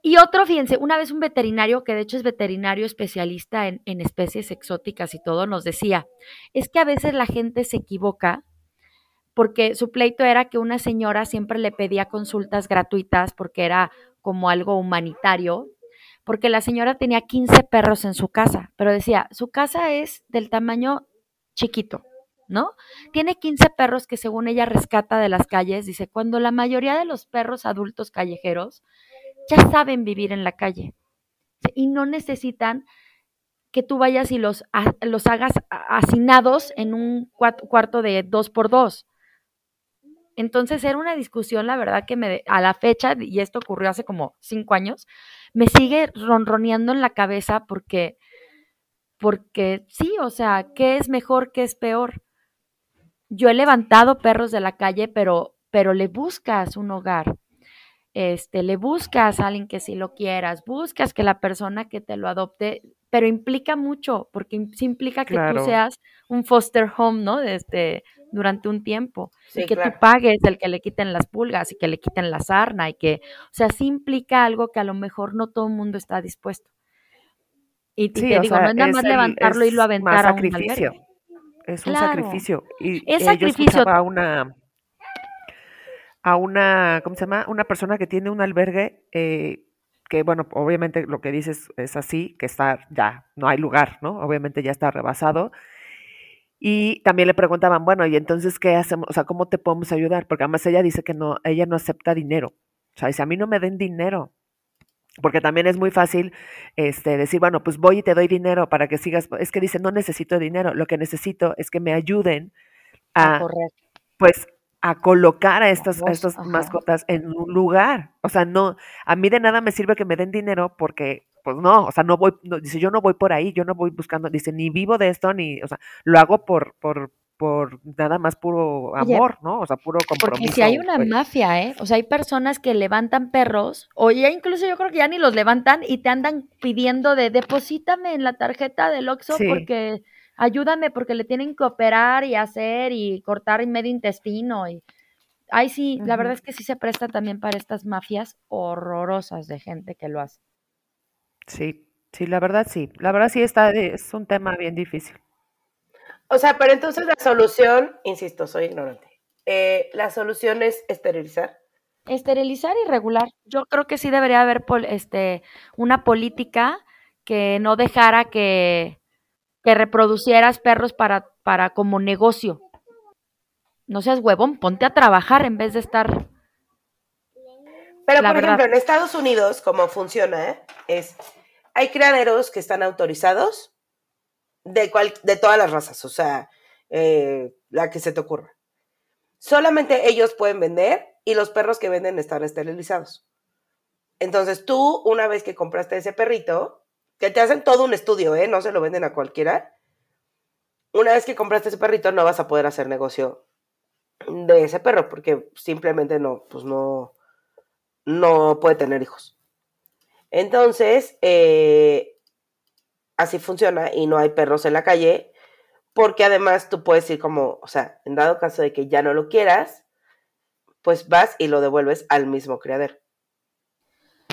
Speaker 3: Y otro, fíjense, una vez un veterinario, que de hecho es veterinario especialista en, en, especies exóticas y todo, nos decía, es que a veces la gente se equivoca porque su pleito era que una señora siempre le pedía consultas gratuitas porque era como algo humanitario, porque la señora tenía 15 perros en su casa, pero decía, su casa es del tamaño chiquito, ¿no? Tiene 15 perros que según ella rescata de las calles, dice, cuando la mayoría de los perros adultos callejeros ya saben vivir en la calle y no necesitan que tú vayas y los, los hagas hacinados en un cuarto de dos por dos. Entonces era una discusión, la verdad, que me, a la fecha, y esto ocurrió hace como cinco años, me sigue ronroneando en la cabeza porque porque sí, o sea, ¿qué es mejor, qué es peor? Yo he levantado perros de la calle, pero, pero le buscas un hogar. Este, le buscas a alguien que sí lo quieras, buscas que la persona que te lo adopte, pero implica mucho, porque sí implica que tú seas un foster home, ¿no? Este, durante un tiempo. y que tú pagues el que le quiten las pulgas y que le quiten la sarna y que, o sea, sí implica algo que a lo mejor no todo el mundo está dispuesto. Y, te digo, no es nada más levantarlo y lo aventar a un sacrificio.
Speaker 1: Es un sacrificio. Y es sacrificio. a una, a una, ¿cómo se llama? Una persona que tiene un albergue eh, que, bueno, obviamente lo que dices es así, que está ya, no hay lugar, ¿no? Obviamente ya está rebasado. Y también le preguntaban, bueno, ¿y entonces qué hacemos? O sea, ¿cómo te podemos ayudar? Porque además ella dice que no, ella no acepta dinero. O sea, dice, a mí no me den dinero porque también es muy fácil este, decir, bueno, pues voy y te doy dinero para que sigas. Es que dice, no necesito dinero, lo que necesito es que me ayuden a, pues, a colocar a estas, estas mascotas en un lugar. O sea, no, a mí de nada me sirve que me den dinero porque, pues no, o sea, no voy, dice, yo no voy por ahí, yo no voy buscando, dice, ni vivo de esto, ni, o sea, lo hago por, por, por nada más puro amor, ¿no? O sea, puro compromiso.
Speaker 3: Porque si hay una pues. mafia, ¿eh? O sea, hay personas que levantan perros, o ya incluso yo creo que ya ni los levantan y te andan pidiendo de deposítame en la tarjeta del Oxxo porque ayúdame porque le tienen que operar y hacer y cortar en medio intestino y ay sí, la verdad es que sí se presta también para estas mafias horrorosas de gente que lo hace.
Speaker 1: Sí, sí, la verdad sí. La verdad sí está es un tema bien difícil.
Speaker 2: O sea, pero entonces la solución, insisto, soy ignorante. Eh, la solución es esterilizar.
Speaker 3: Esterilizar y regular. Yo creo que sí debería haber este, una política que no dejara que, que reproducieras perros para, para como negocio. No seas huevón, ponte a trabajar en vez de estar
Speaker 2: Pero, por ejemplo, en Estados Unidos, como funciona, es, hay criaderos que están autorizados de, cual, de todas las razas, o sea, eh, la que se te ocurra. Solamente ellos pueden vender y los perros que venden están esterilizados. Entonces tú, una vez que compraste ese perrito, que te hacen todo un estudio, ¿eh? No se lo venden a cualquiera. Una vez que compraste ese perrito, no vas a poder hacer negocio de ese perro, porque simplemente no, pues no, no puede tener hijos. Entonces, eh, así funciona y no hay perros en la calle, porque además tú puedes ir como, o sea, en dado caso de que ya no lo quieras, pues vas y lo devuelves al mismo criadero.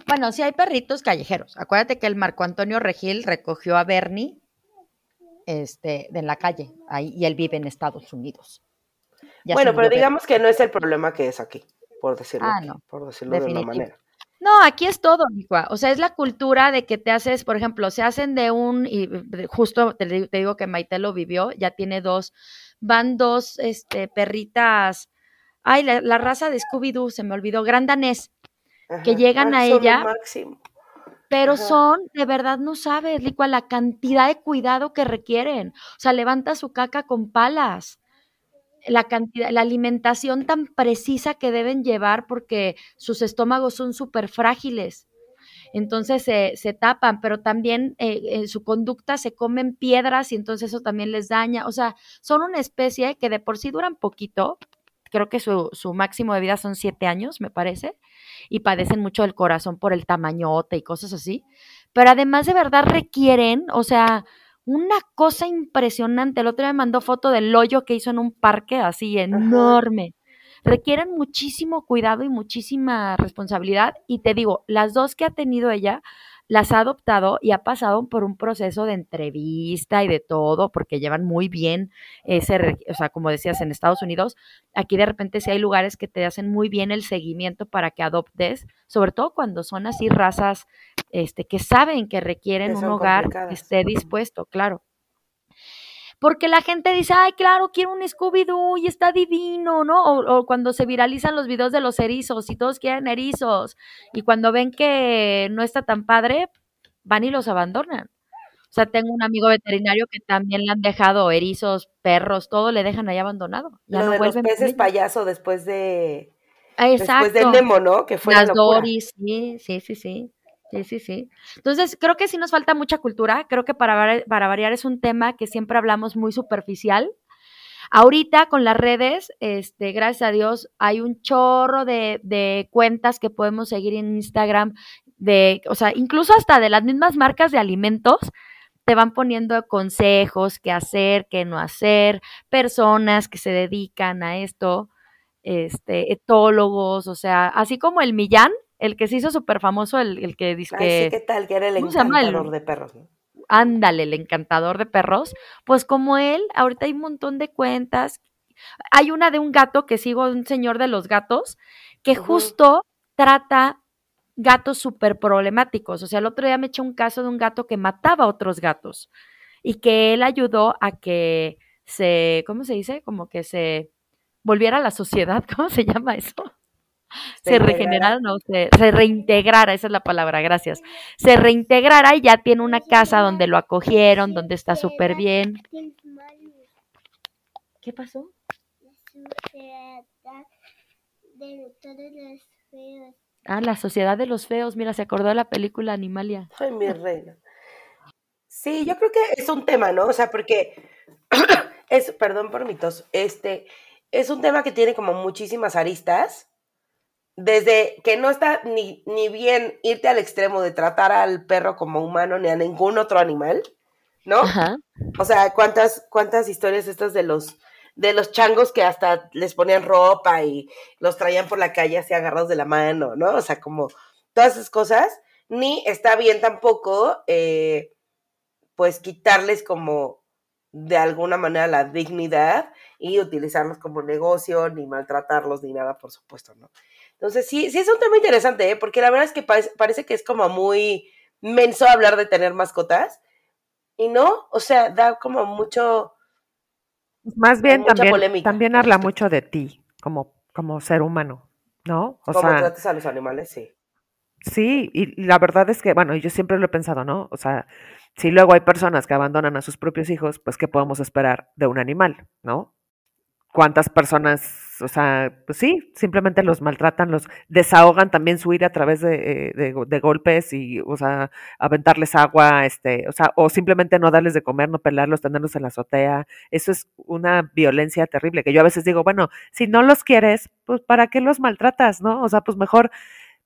Speaker 3: Bueno, sí hay perritos callejeros. Acuérdate que el Marco Antonio Regil recogió a Bernie este, en la calle, ahí, y él vive en Estados Unidos.
Speaker 2: bueno, pero digamos que no es el problema que es aquí, por decirlo, ah, por decirlo de una manera.
Speaker 3: No, aquí es todo, O sea, es la cultura de que te haces, por ejemplo, se hacen de un, y justo te, digo que Maite lo vivió, ya tiene dos, van dos este, perritas, ay, la, raza de Scooby-Doo, se me olvidó, gran danés, que llegan a ella. Pero son, de verdad no sabes, Licua, la cantidad de cuidado que requieren. O sea, levanta su caca con palas la cantidad, la alimentación tan precisa que deben llevar porque sus estómagos son súper frágiles. Entonces se, tapan, pero también eh, en su conducta se comen piedras y entonces eso también les daña. O sea, son una especie que de por sí duran poquito. Creo que su, su máximo de vida son siete años, me parece, y padecen mucho del corazón por el tamañote y cosas así. Pero además de verdad requieren, o sea, una cosa impresionante. El otro día me mandó foto del hoyo que hizo en un parque así enorme. Requieren muchísimo cuidado y muchísima responsabilidad. Y te digo, las dos que ha tenido ella, las ha adoptado y ha pasado por un proceso de entrevista y de todo, porque llevan muy bien ese, o sea, como decías, en Estados Unidos, aquí de repente sí hay lugares que te hacen muy bien el seguimiento para que adoptes, sobre todo cuando son así razas este, que saben que requieren un hogar que esté dispuesto, claro. Porque la gente dice, ay, claro, quiero un Scooby-Doo y está divino, ¿no? O, cuando se viralizan los videos de los erizos y todos quieren erizos y cuando ven que no está tan padre, van y los abandonan. O sea, tengo un amigo veterinario que también le han dejado erizos, perros, todo le dejan ahí abandonado.
Speaker 2: Ya Lo de los peces payaso después de... Exacto. Después de Nemo, ¿no? Que fue
Speaker 3: Las Doris, sí, sí, sí, sí. Sí, sí, sí. Entonces, creo que sí nos falta mucha cultura. Creo que para, para variar es un tema que siempre hablamos muy superficial. Ahorita con las redes, este, gracias a Dios, hay un chorro de, de, cuentas que podemos seguir en Instagram, de, o sea, incluso hasta de las mismas marcas de alimentos, te van poniendo consejos, qué hacer, qué no hacer, personas que se dedican a esto, este, etólogos, o sea, así como el Millán, el que se hizo súper famoso, el, el que dice
Speaker 2: que... sí, ¿qué tal? Que era el encantador de perros,
Speaker 3: Ándale, el encantador de perros. Pues como él, ahorita hay un montón de cuentas. Hay una de un gato que sigo, un señor de los gatos, que justo trata gatos súper problemáticos. O sea, el otro día me eché un caso de un gato que mataba a otros gatos y que él ayudó a que se, ¿cómo se dice? Como que se volviera a la sociedad, ¿cómo se llama eso? Se regenerara, no, se, se, reintegrara, esa es la palabra, gracias. Se reintegrara y ya tiene una casa donde lo acogieron, donde está súper bien. ¿Qué pasó? Ah, la sociedad de los feos, mira, se acordó de la película Animalia.
Speaker 2: Ay, mi reina. Sí, yo creo que es un tema, ¿no? O sea, porque es, perdón por mi tos, este, es un tema que tiene como muchísimas aristas desde que no está ni, ni bien irte al extremo de tratar al perro como humano ni a ningún otro animal, ¿no? O sea, ¿cuántas, cuántas historias estas de los, de los changos que hasta les ponían ropa y los traían por la calle así agarrados de la mano, ¿no? O sea, como todas esas cosas, ni está bien tampoco, eh, pues quitarles como de alguna manera la dignidad y utilizarlos como negocio, ni maltratarlos, ni nada, por supuesto, ¿no? Entonces, sí, sí es un tema interesante, ¿eh? porque la verdad es que parece, que es como muy menso hablar de tener mascotas. Y no, o sea, da como mucho.
Speaker 1: Más bien también, también habla mucho de ti como, como ser humano. ¿no?
Speaker 2: O Como trates a los animales, sí.
Speaker 1: Sí, y la verdad es que, bueno, yo siempre lo he pensado, ¿no? O sea, si luego hay personas que abandonan a sus propios hijos, pues ¿qué podemos esperar de un animal, ¿no? ¿Cuántas personas, o sea, pues sí, simplemente los maltratan, los desahogan también su ira a través de, eh, de, golpes y, o sea, aventarles agua, este, o sea, o simplemente no darles de comer, no pelarlos, tenerlos en la azotea. Eso es una violencia terrible, que yo a veces digo, bueno, si no los quieres, pues ¿para qué los maltratas, no? O sea, pues mejor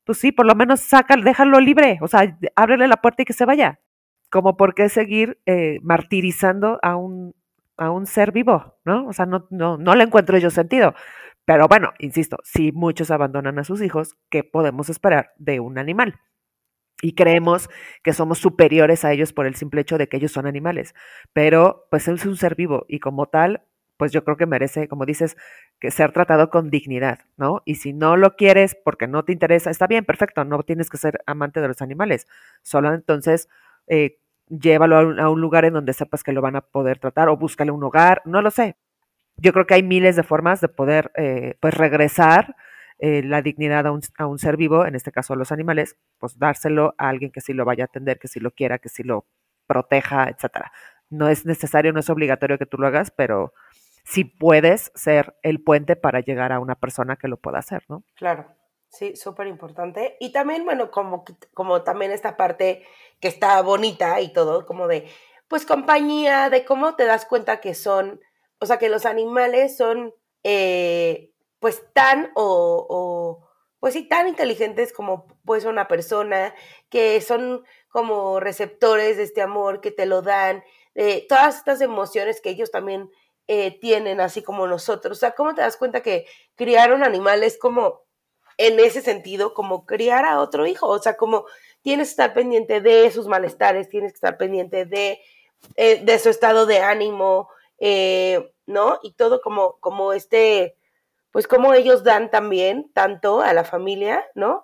Speaker 1: pues sí, por lo menos saca, déjalo libre, o sea, ábrele la puerta y que se vaya. Como por qué seguir eh, martirizando a un, a un ser vivo, ¿no? O sea, no, no, no le encuentro yo sentido. Pero bueno, insisto, si muchos abandonan a sus hijos, ¿qué podemos esperar de un animal? Y creemos que somos superiores a ellos por el simple hecho de que ellos son animales. Pero pues es un ser vivo y como tal, pues yo creo que merece, como dices, que ser tratado con dignidad, ¿no? Y si no lo quieres porque no te interesa, está bien, perfecto, no tienes que ser amante de los animales, solo entonces eh, llévalo a un, lugar en donde sepas que lo van a poder tratar o búscale un hogar, no lo sé. Yo creo que hay miles de formas de poder, eh, pues, regresar eh, la dignidad a un, a un, ser vivo, en este caso a los animales, pues dárselo a alguien que sí lo vaya a atender, que sí lo quiera, que sí lo proteja, etcétera. No es necesario, no es obligatorio que tú lo hagas, pero si puedes ser el puente para llegar a una persona que lo pueda hacer, ¿no?
Speaker 2: Claro, sí, súper importante. Y también, bueno, como, como también esta parte que está bonita y todo, como de, pues compañía, de cómo te das cuenta que son, o sea, que los animales son, eh, pues tan o, o, pues sí, tan inteligentes como pues una persona, que son como receptores de este amor, que te lo dan, eh, todas estas emociones que ellos también eh, tienen, así como nosotros. O sea, ¿cómo te das cuenta que criar un como, en ese sentido, como criar a otro hijo? O sea, como tienes que estar pendiente de sus malestares, tienes que estar pendiente de, eh, de su estado de ánimo, eh, ¿no? Y todo como, como este, pues como ellos dan también tanto a la familia, ¿no?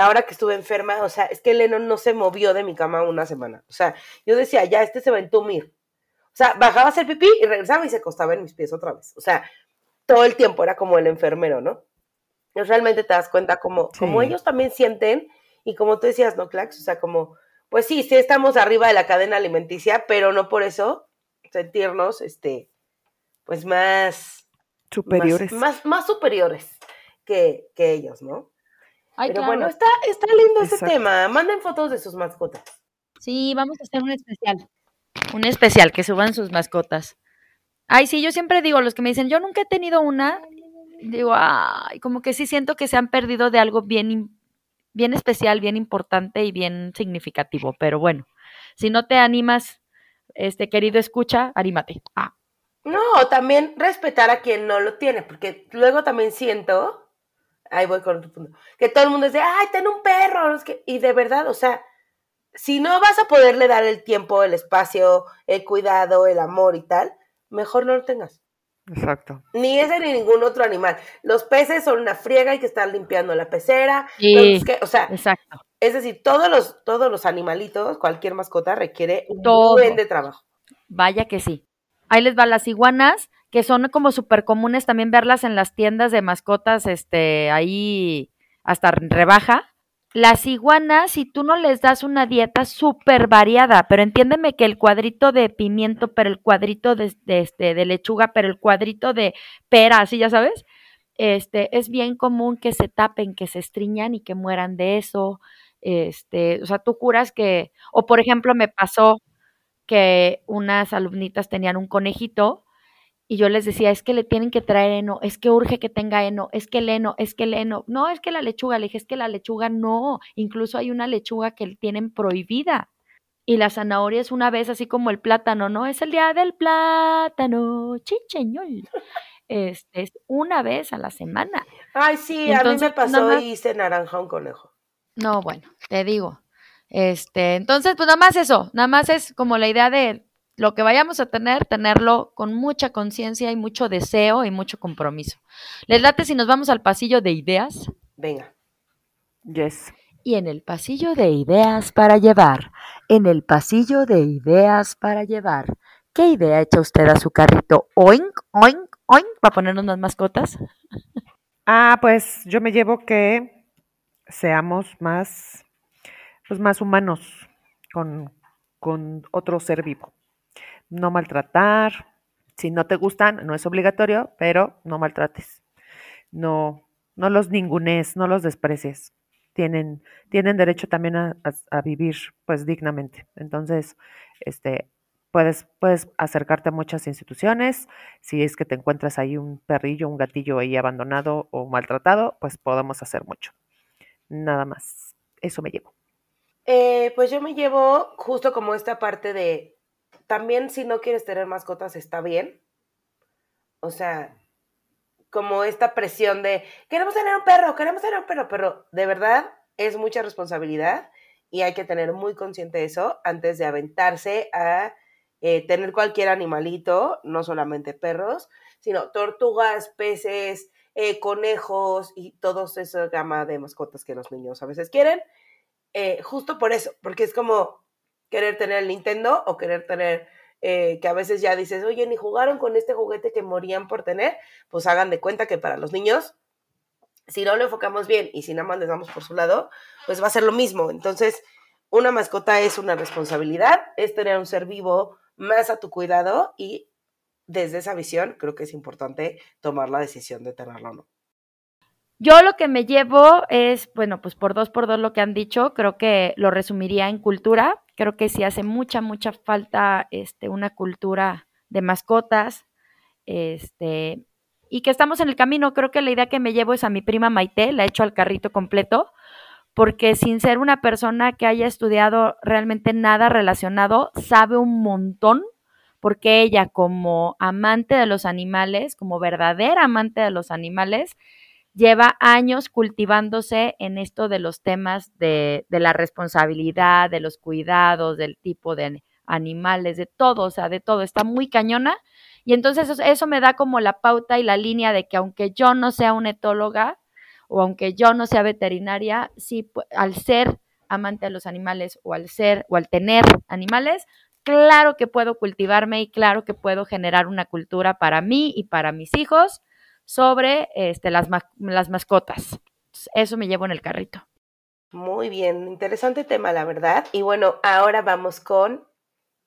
Speaker 2: ahora que estuve enferma, o sea, es que Lennon no se movió de mi cama una semana. O sea, yo decía, ya, este se va a entumir. O sea, bajaba a hacer pipí y regresaba y se acostaba en mis pies otra vez. O sea, todo el tiempo era como el enfermero, ¿no? Realmente te das cuenta como, como ellos también sienten y como tú decías, ¿no, Clax? O sea, como, pues sí, sí estamos arriba de la cadena alimenticia, pero no por eso sentirnos, este, pues más...
Speaker 1: Superiores.
Speaker 2: Más, más, superiores que, que, ellos, ¿no? pero bueno, está, está lindo ese tema. Manden fotos de sus mascotas.
Speaker 3: Sí, vamos a hacer un especial. Un especial, que suban sus mascotas. Ay, sí, yo siempre digo, los que me dicen, yo nunca he tenido una, digo, ay, como que sí siento que se han perdido de algo bien, bien especial, bien importante y bien significativo. Pero bueno, si no te animas, este querido escucha, anímate. Ah.
Speaker 2: No, también respetar a quien no lo tiene, porque luego también siento, ahí voy con otro punto, que todo el mundo dice, ay, ten un perro, y de verdad, o sea, si no vas a poderle dar el tiempo, el espacio, el cuidado, el amor y tal, mejor no lo tengas.
Speaker 1: Exacto.
Speaker 2: Ni ese ni ningún otro animal. Los peces son una friega, hay que estar limpiando la pecera. o sea, exacto. es decir, todos los, todos los animalitos, cualquier mascota requiere un buen de trabajo.
Speaker 3: Vaya que sí. Ahí les va las iguanas, que son como súper comunes también verlas en las tiendas de mascotas, este, ahí hasta rebaja las iguanas, si tú no les das una dieta súper variada, pero entiéndeme que el cuadrito de pimiento, pero el cuadrito de, este, de lechuga, pero el cuadrito de pera, así ya sabes, este, es bien común que se tapen, que se estriñan y que mueran de eso. Este, o sea, tú curas que, o por ejemplo, me pasó que unas alumnitas tenían un conejito y yo les decía, es que le tienen que traer heno, es que urge que tenga heno, es que el heno, es que el heno. No, es que la lechuga, le dije, es que la lechuga no. Incluso hay una lechuga que tienen prohibida. Y la zanahoria es una vez, así como el plátano, ¿no? Es el día del plátano, chicheñol. Este, es una vez a la semana.
Speaker 2: Ay, sí, a mí me pasó y hice naranja un conejo.
Speaker 3: No, bueno, te digo. Este, entonces, pues nada más eso, nada más es como la idea de lo que vayamos a tener, tenerlo con mucha conciencia y mucho deseo y mucho compromiso. ¿Les late si nos vamos al pasillo de ideas?
Speaker 2: Venga.
Speaker 1: Yes.
Speaker 3: Y en el pasillo de ideas para llevar, en el pasillo de ideas para llevar, ¿qué idea echa usted a su carrito? Oink, oink, oink, para ponernos unas mascotas.
Speaker 1: Ah, pues yo me llevo que seamos más, pues más humanos con, con otro ser vivo. No maltratar. Si no te gustan, no es obligatorio, pero no maltrates. No, no los ningunes, no los desprecies. Tienen, tienen derecho también a, a, vivir pues dignamente. Entonces, este, puedes, puedes acercarte a muchas instituciones. Si es que te encuentras ahí un perrillo, un gatillo ahí abandonado o maltratado, pues podemos hacer mucho. Nada más. Eso me llevo.
Speaker 2: Eh, pues yo me llevo justo como esta parte de, también si no quieres tener mascotas está bien. O sea, como esta presión de, queremos tener un perro, queremos tener un perro, pero de verdad es mucha responsabilidad y hay que tener muy consciente eso antes de aventarse a eh, tener cualquier animalito, no solamente perros, sino tortugas, peces, eh, conejos y todos esa gama de mascotas que los niños a veces quieren. Eh, justo por eso, porque es como querer tener el Nintendo o querer tener que a veces ya dices, oye, ni jugaron con este juguete que morían por tener, pues hagan de cuenta que para los niños, si no lo enfocamos bien y si nada más les damos por su lado, pues va a ser lo mismo. Entonces, una mascota es una responsabilidad, es tener un ser vivo más a tu cuidado y desde esa visión creo que es importante tomar la decisión de tenerlo o no.
Speaker 3: Yo lo que me llevo es, bueno, pues por dos por dos lo que han dicho, creo que lo resumiría en cultura. Creo que sí hace mucha, mucha falta este, una cultura de mascotas, este, y que estamos en el camino. Creo que la idea que me llevo es a mi prima Maite, la he hecho al carrito completo, porque sin ser una persona que haya estudiado realmente nada relacionado, sabe un montón, porque ella como amante de los animales, como verdadera amante de los animales, lleva años cultivándose en esto de los temas de, la responsabilidad, de los cuidados, del tipo de animales, de todo, o sea, de todo, está muy cañona. Y entonces eso, me da como la pauta y la línea de que aunque yo no sea una etóloga, o aunque yo no sea veterinaria, sí, al ser amante de los animales o al ser o al tener animales, claro que puedo cultivarme y claro que puedo generar una cultura para mí y para mis hijos sobre este, las, las mascotas. Eso me llevo en el carrito.
Speaker 2: Muy bien, interesante tema, la verdad. Y bueno, ahora vamos con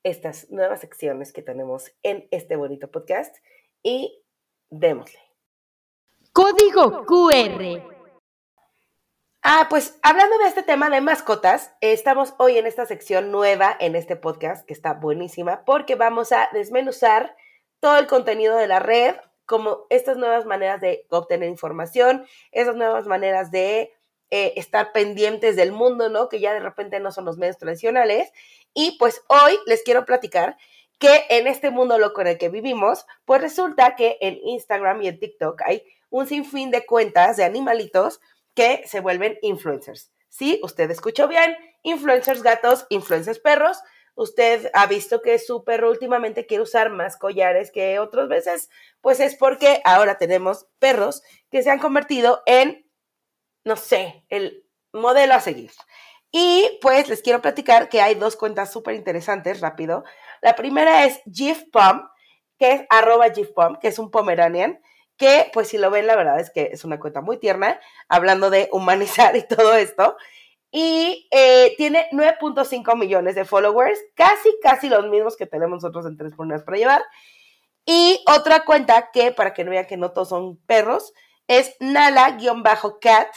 Speaker 2: estas nuevas secciones que tenemos en este bonito podcast y démosle.
Speaker 3: Código QR.
Speaker 2: Ah, pues hablando de este tema de mascotas, estamos hoy en esta sección nueva en este podcast que está buenísima porque vamos a desmenuzar todo el contenido de la red, como estas nuevas maneras de obtener información, esas nuevas maneras de eh, estar pendientes del mundo, ¿no? Que ya de repente no son los medios tradicionales. Y pues hoy les quiero platicar que en este mundo loco en el que vivimos, pues resulta que en Instagram y en TikTok hay un sinfín de cuentas de animalitos que se vuelven influencers. Sí, usted escuchó bien, influencers gatos, influencers perros. Usted ha visto que su perro últimamente quiere usar más collares que otras veces, pues es porque ahora tenemos perros que se han convertido en, no sé, el modelo a seguir. Y pues les quiero platicar que hay dos cuentas súper interesantes, rápido. La primera es GIF que es arroba que es un Pomeranian, que pues si lo ven, la verdad es que es una cuenta muy tierna, hablando de humanizar y todo esto. Y eh, tiene 9.5 millones de followers, casi, casi los mismos que tenemos nosotros en Tres Poneras para llevar. Y otra cuenta que, para que no vean que no todos son perros, es Nala-cat,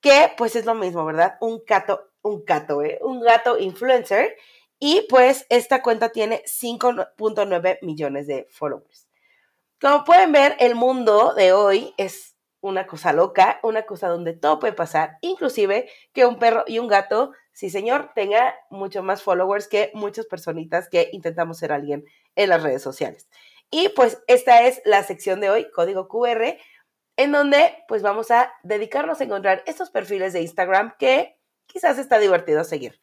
Speaker 2: que pues es lo mismo, ¿verdad? Un gato, un gato, ¿eh? Un gato influencer. Y pues esta cuenta tiene 5.9 millones de followers. Como pueden ver, el mundo de hoy es una cosa loca, una cosa donde todo puede pasar, inclusive que un perro y un gato, sí señor, tenga mucho más followers que muchas personitas que intentamos ser alguien en las redes sociales. Y pues esta es la sección de hoy, código QR, en donde pues vamos a dedicarnos a encontrar estos perfiles de Instagram que quizás está divertido seguir.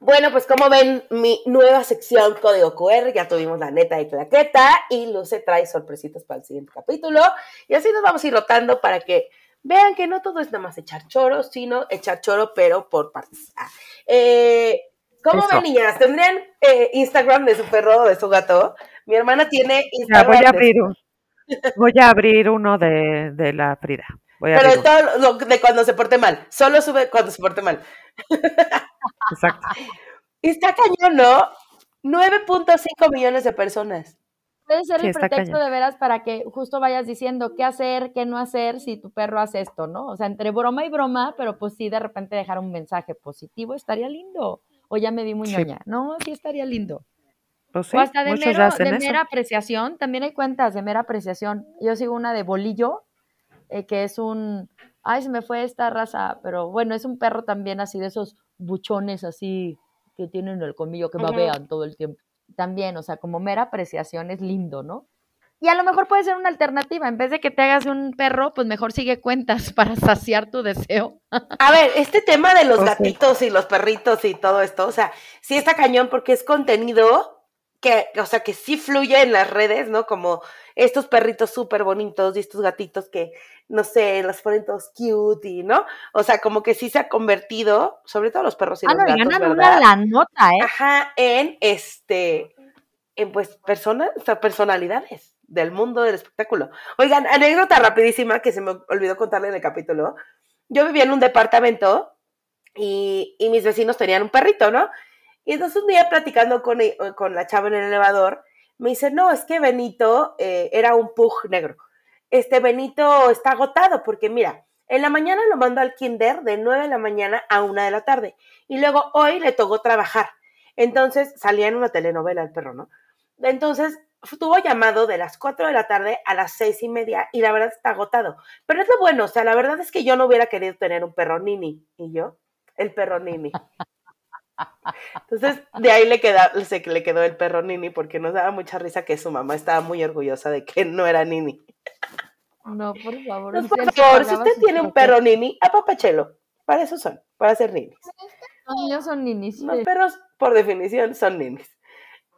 Speaker 2: Bueno, pues como ven, mi nueva sección Código QR, ya tuvimos la neta y claqueta y Luce trae sorpresitas para el siguiente capítulo. Y así nos vamos a ir rotando para que vean que no todo es nada más echar choro, sino echar choro, pero por partes. Ah, eh, ¿Cómo ven, niñas? ¿Tendrían eh, Instagram de su perro o de su gato? Mi hermana tiene Instagram.
Speaker 1: voy a abrir Voy a abrir uno de, de la Frida.
Speaker 2: Pero de todo lo, de cuando se porte mal. Solo sube cuando se porte mal.
Speaker 1: Exacto.
Speaker 2: Y está cañón, ¿no? 9.5 millones de personas.
Speaker 3: Puede ser el pretexto de veras para que justo vayas diciendo qué hacer, qué no hacer si tu perro hace esto, ¿no? O sea, entre broma y broma, pero pues sí, de repente dejar un mensaje positivo estaría lindo. O ya me vi muy ñoña. No, sí estaría lindo.
Speaker 1: Pues
Speaker 3: o hasta de, de mera apreciación, también hay cuentas de mera apreciación. Yo sigo una de bolillo, eh, que es un, ay, se me fue esta raza, pero bueno, es un perro también así de esos buchones así que tienen el colmillo que babean todo el tiempo también, o sea, como mera apreciación es lindo, ¿no? Y a lo mejor puede ser una alternativa, en vez de que te hagas un perro, pues mejor sigue cuentas para saciar tu deseo.
Speaker 2: A ver, este tema de los gatitos y los perritos y todo esto, o sea, sí está cañón porque es contenido que, o sea, que sí fluye en las redes, ¿no? Como estos perritos súper bonitos y estos gatitos que, no sé, los ponen todos cute y, ¿no? O sea, como que sí se ha convertido, sobre todo los perros y ah, los gatos, ganan
Speaker 3: una la nota, ¿eh?
Speaker 2: Ajá, en este, en pues personas, o sea, personalidades del mundo del espectáculo. Oigan, anécdota rapidísima que se me olvidó contarle en el capítulo. Yo vivía en un departamento y, y mis vecinos tenían un perrito, ¿no? Y entonces un día platicando con, e, con la chava en el elevador, me dice, no, es que Benito eh, era un pug negro. Este Benito está agotado porque mira, en la mañana lo mando al kinder de 9 de la mañana a 1 de la tarde. Y luego hoy le tocó trabajar. Entonces salía en una telenovela el perro, ¿no? Entonces tuvo llamado de las 4 de la tarde a las seis y media y la verdad está agotado. Pero es lo bueno, o sea, la verdad es que yo no hubiera querido tener un perro nini. ¿Y yo? El perro nini. Entonces, de ahí le, queda, le quedó el perro Nini porque nos daba mucha risa que su mamá estaba muy orgullosa de que no era Nini.
Speaker 3: No, por favor.
Speaker 2: por favor, si usted tiene un perro Nini, apapachelo. Para eso son, para ser ninis.
Speaker 3: Los niños son ninis.
Speaker 2: Los perros, por definición, son ninis.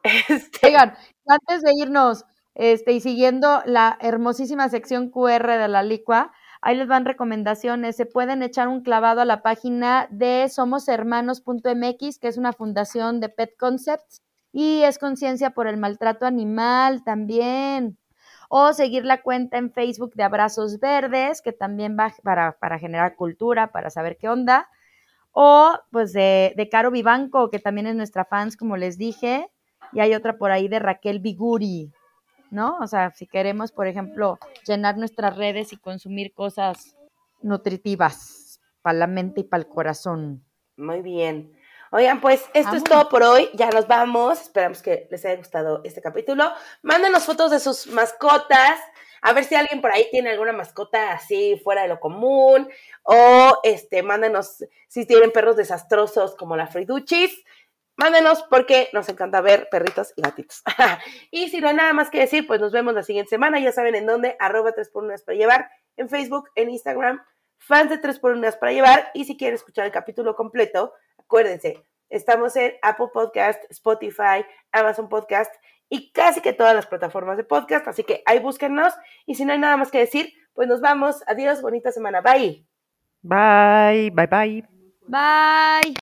Speaker 3: Este... Oigan, antes de irnos este, y siguiendo la hermosísima sección QR de la licua, Ahí les van recomendaciones. Se pueden echar un clavado a la página de somoshermanos.mx, que es una fundación de Pet Concepts y es conciencia por el maltrato animal también. O seguir la cuenta en Facebook de Abrazos Verdes, que también va para, para generar cultura, para saber qué onda. O pues de, de Caro Vivanco, que también es nuestra fans, como les dije. Y hay otra por ahí de Raquel Biguri. ¿No? O sea, si queremos, por ejemplo, llenar nuestras redes y consumir cosas nutritivas para la mente y para el corazón.
Speaker 2: Muy bien. Oigan, pues esto es todo por hoy. Ya nos vamos. Esperamos que les haya gustado este capítulo. Mándenos fotos de sus mascotas. A ver si alguien por ahí tiene alguna mascota así fuera de lo común. O este, mándenos si tienen perros desastrosos como la Friduchis. Mándenos porque nos encanta ver perritos y gatitos. y si no hay nada más que decir, pues nos vemos la siguiente semana. Ya saben en dónde, arroba 3 por 1 para llevar, en Facebook, en Instagram, fans de 3 por 1 para llevar. Y si quieren escuchar el capítulo completo, acuérdense, estamos en Apple Podcast, Spotify, Amazon Podcast y casi que todas las plataformas de podcast. Así que ahí búsquennos. Y si no hay nada más que decir, pues nos vamos. Adiós, bonita semana. Bye.
Speaker 1: Bye, bye, bye.
Speaker 3: Bye.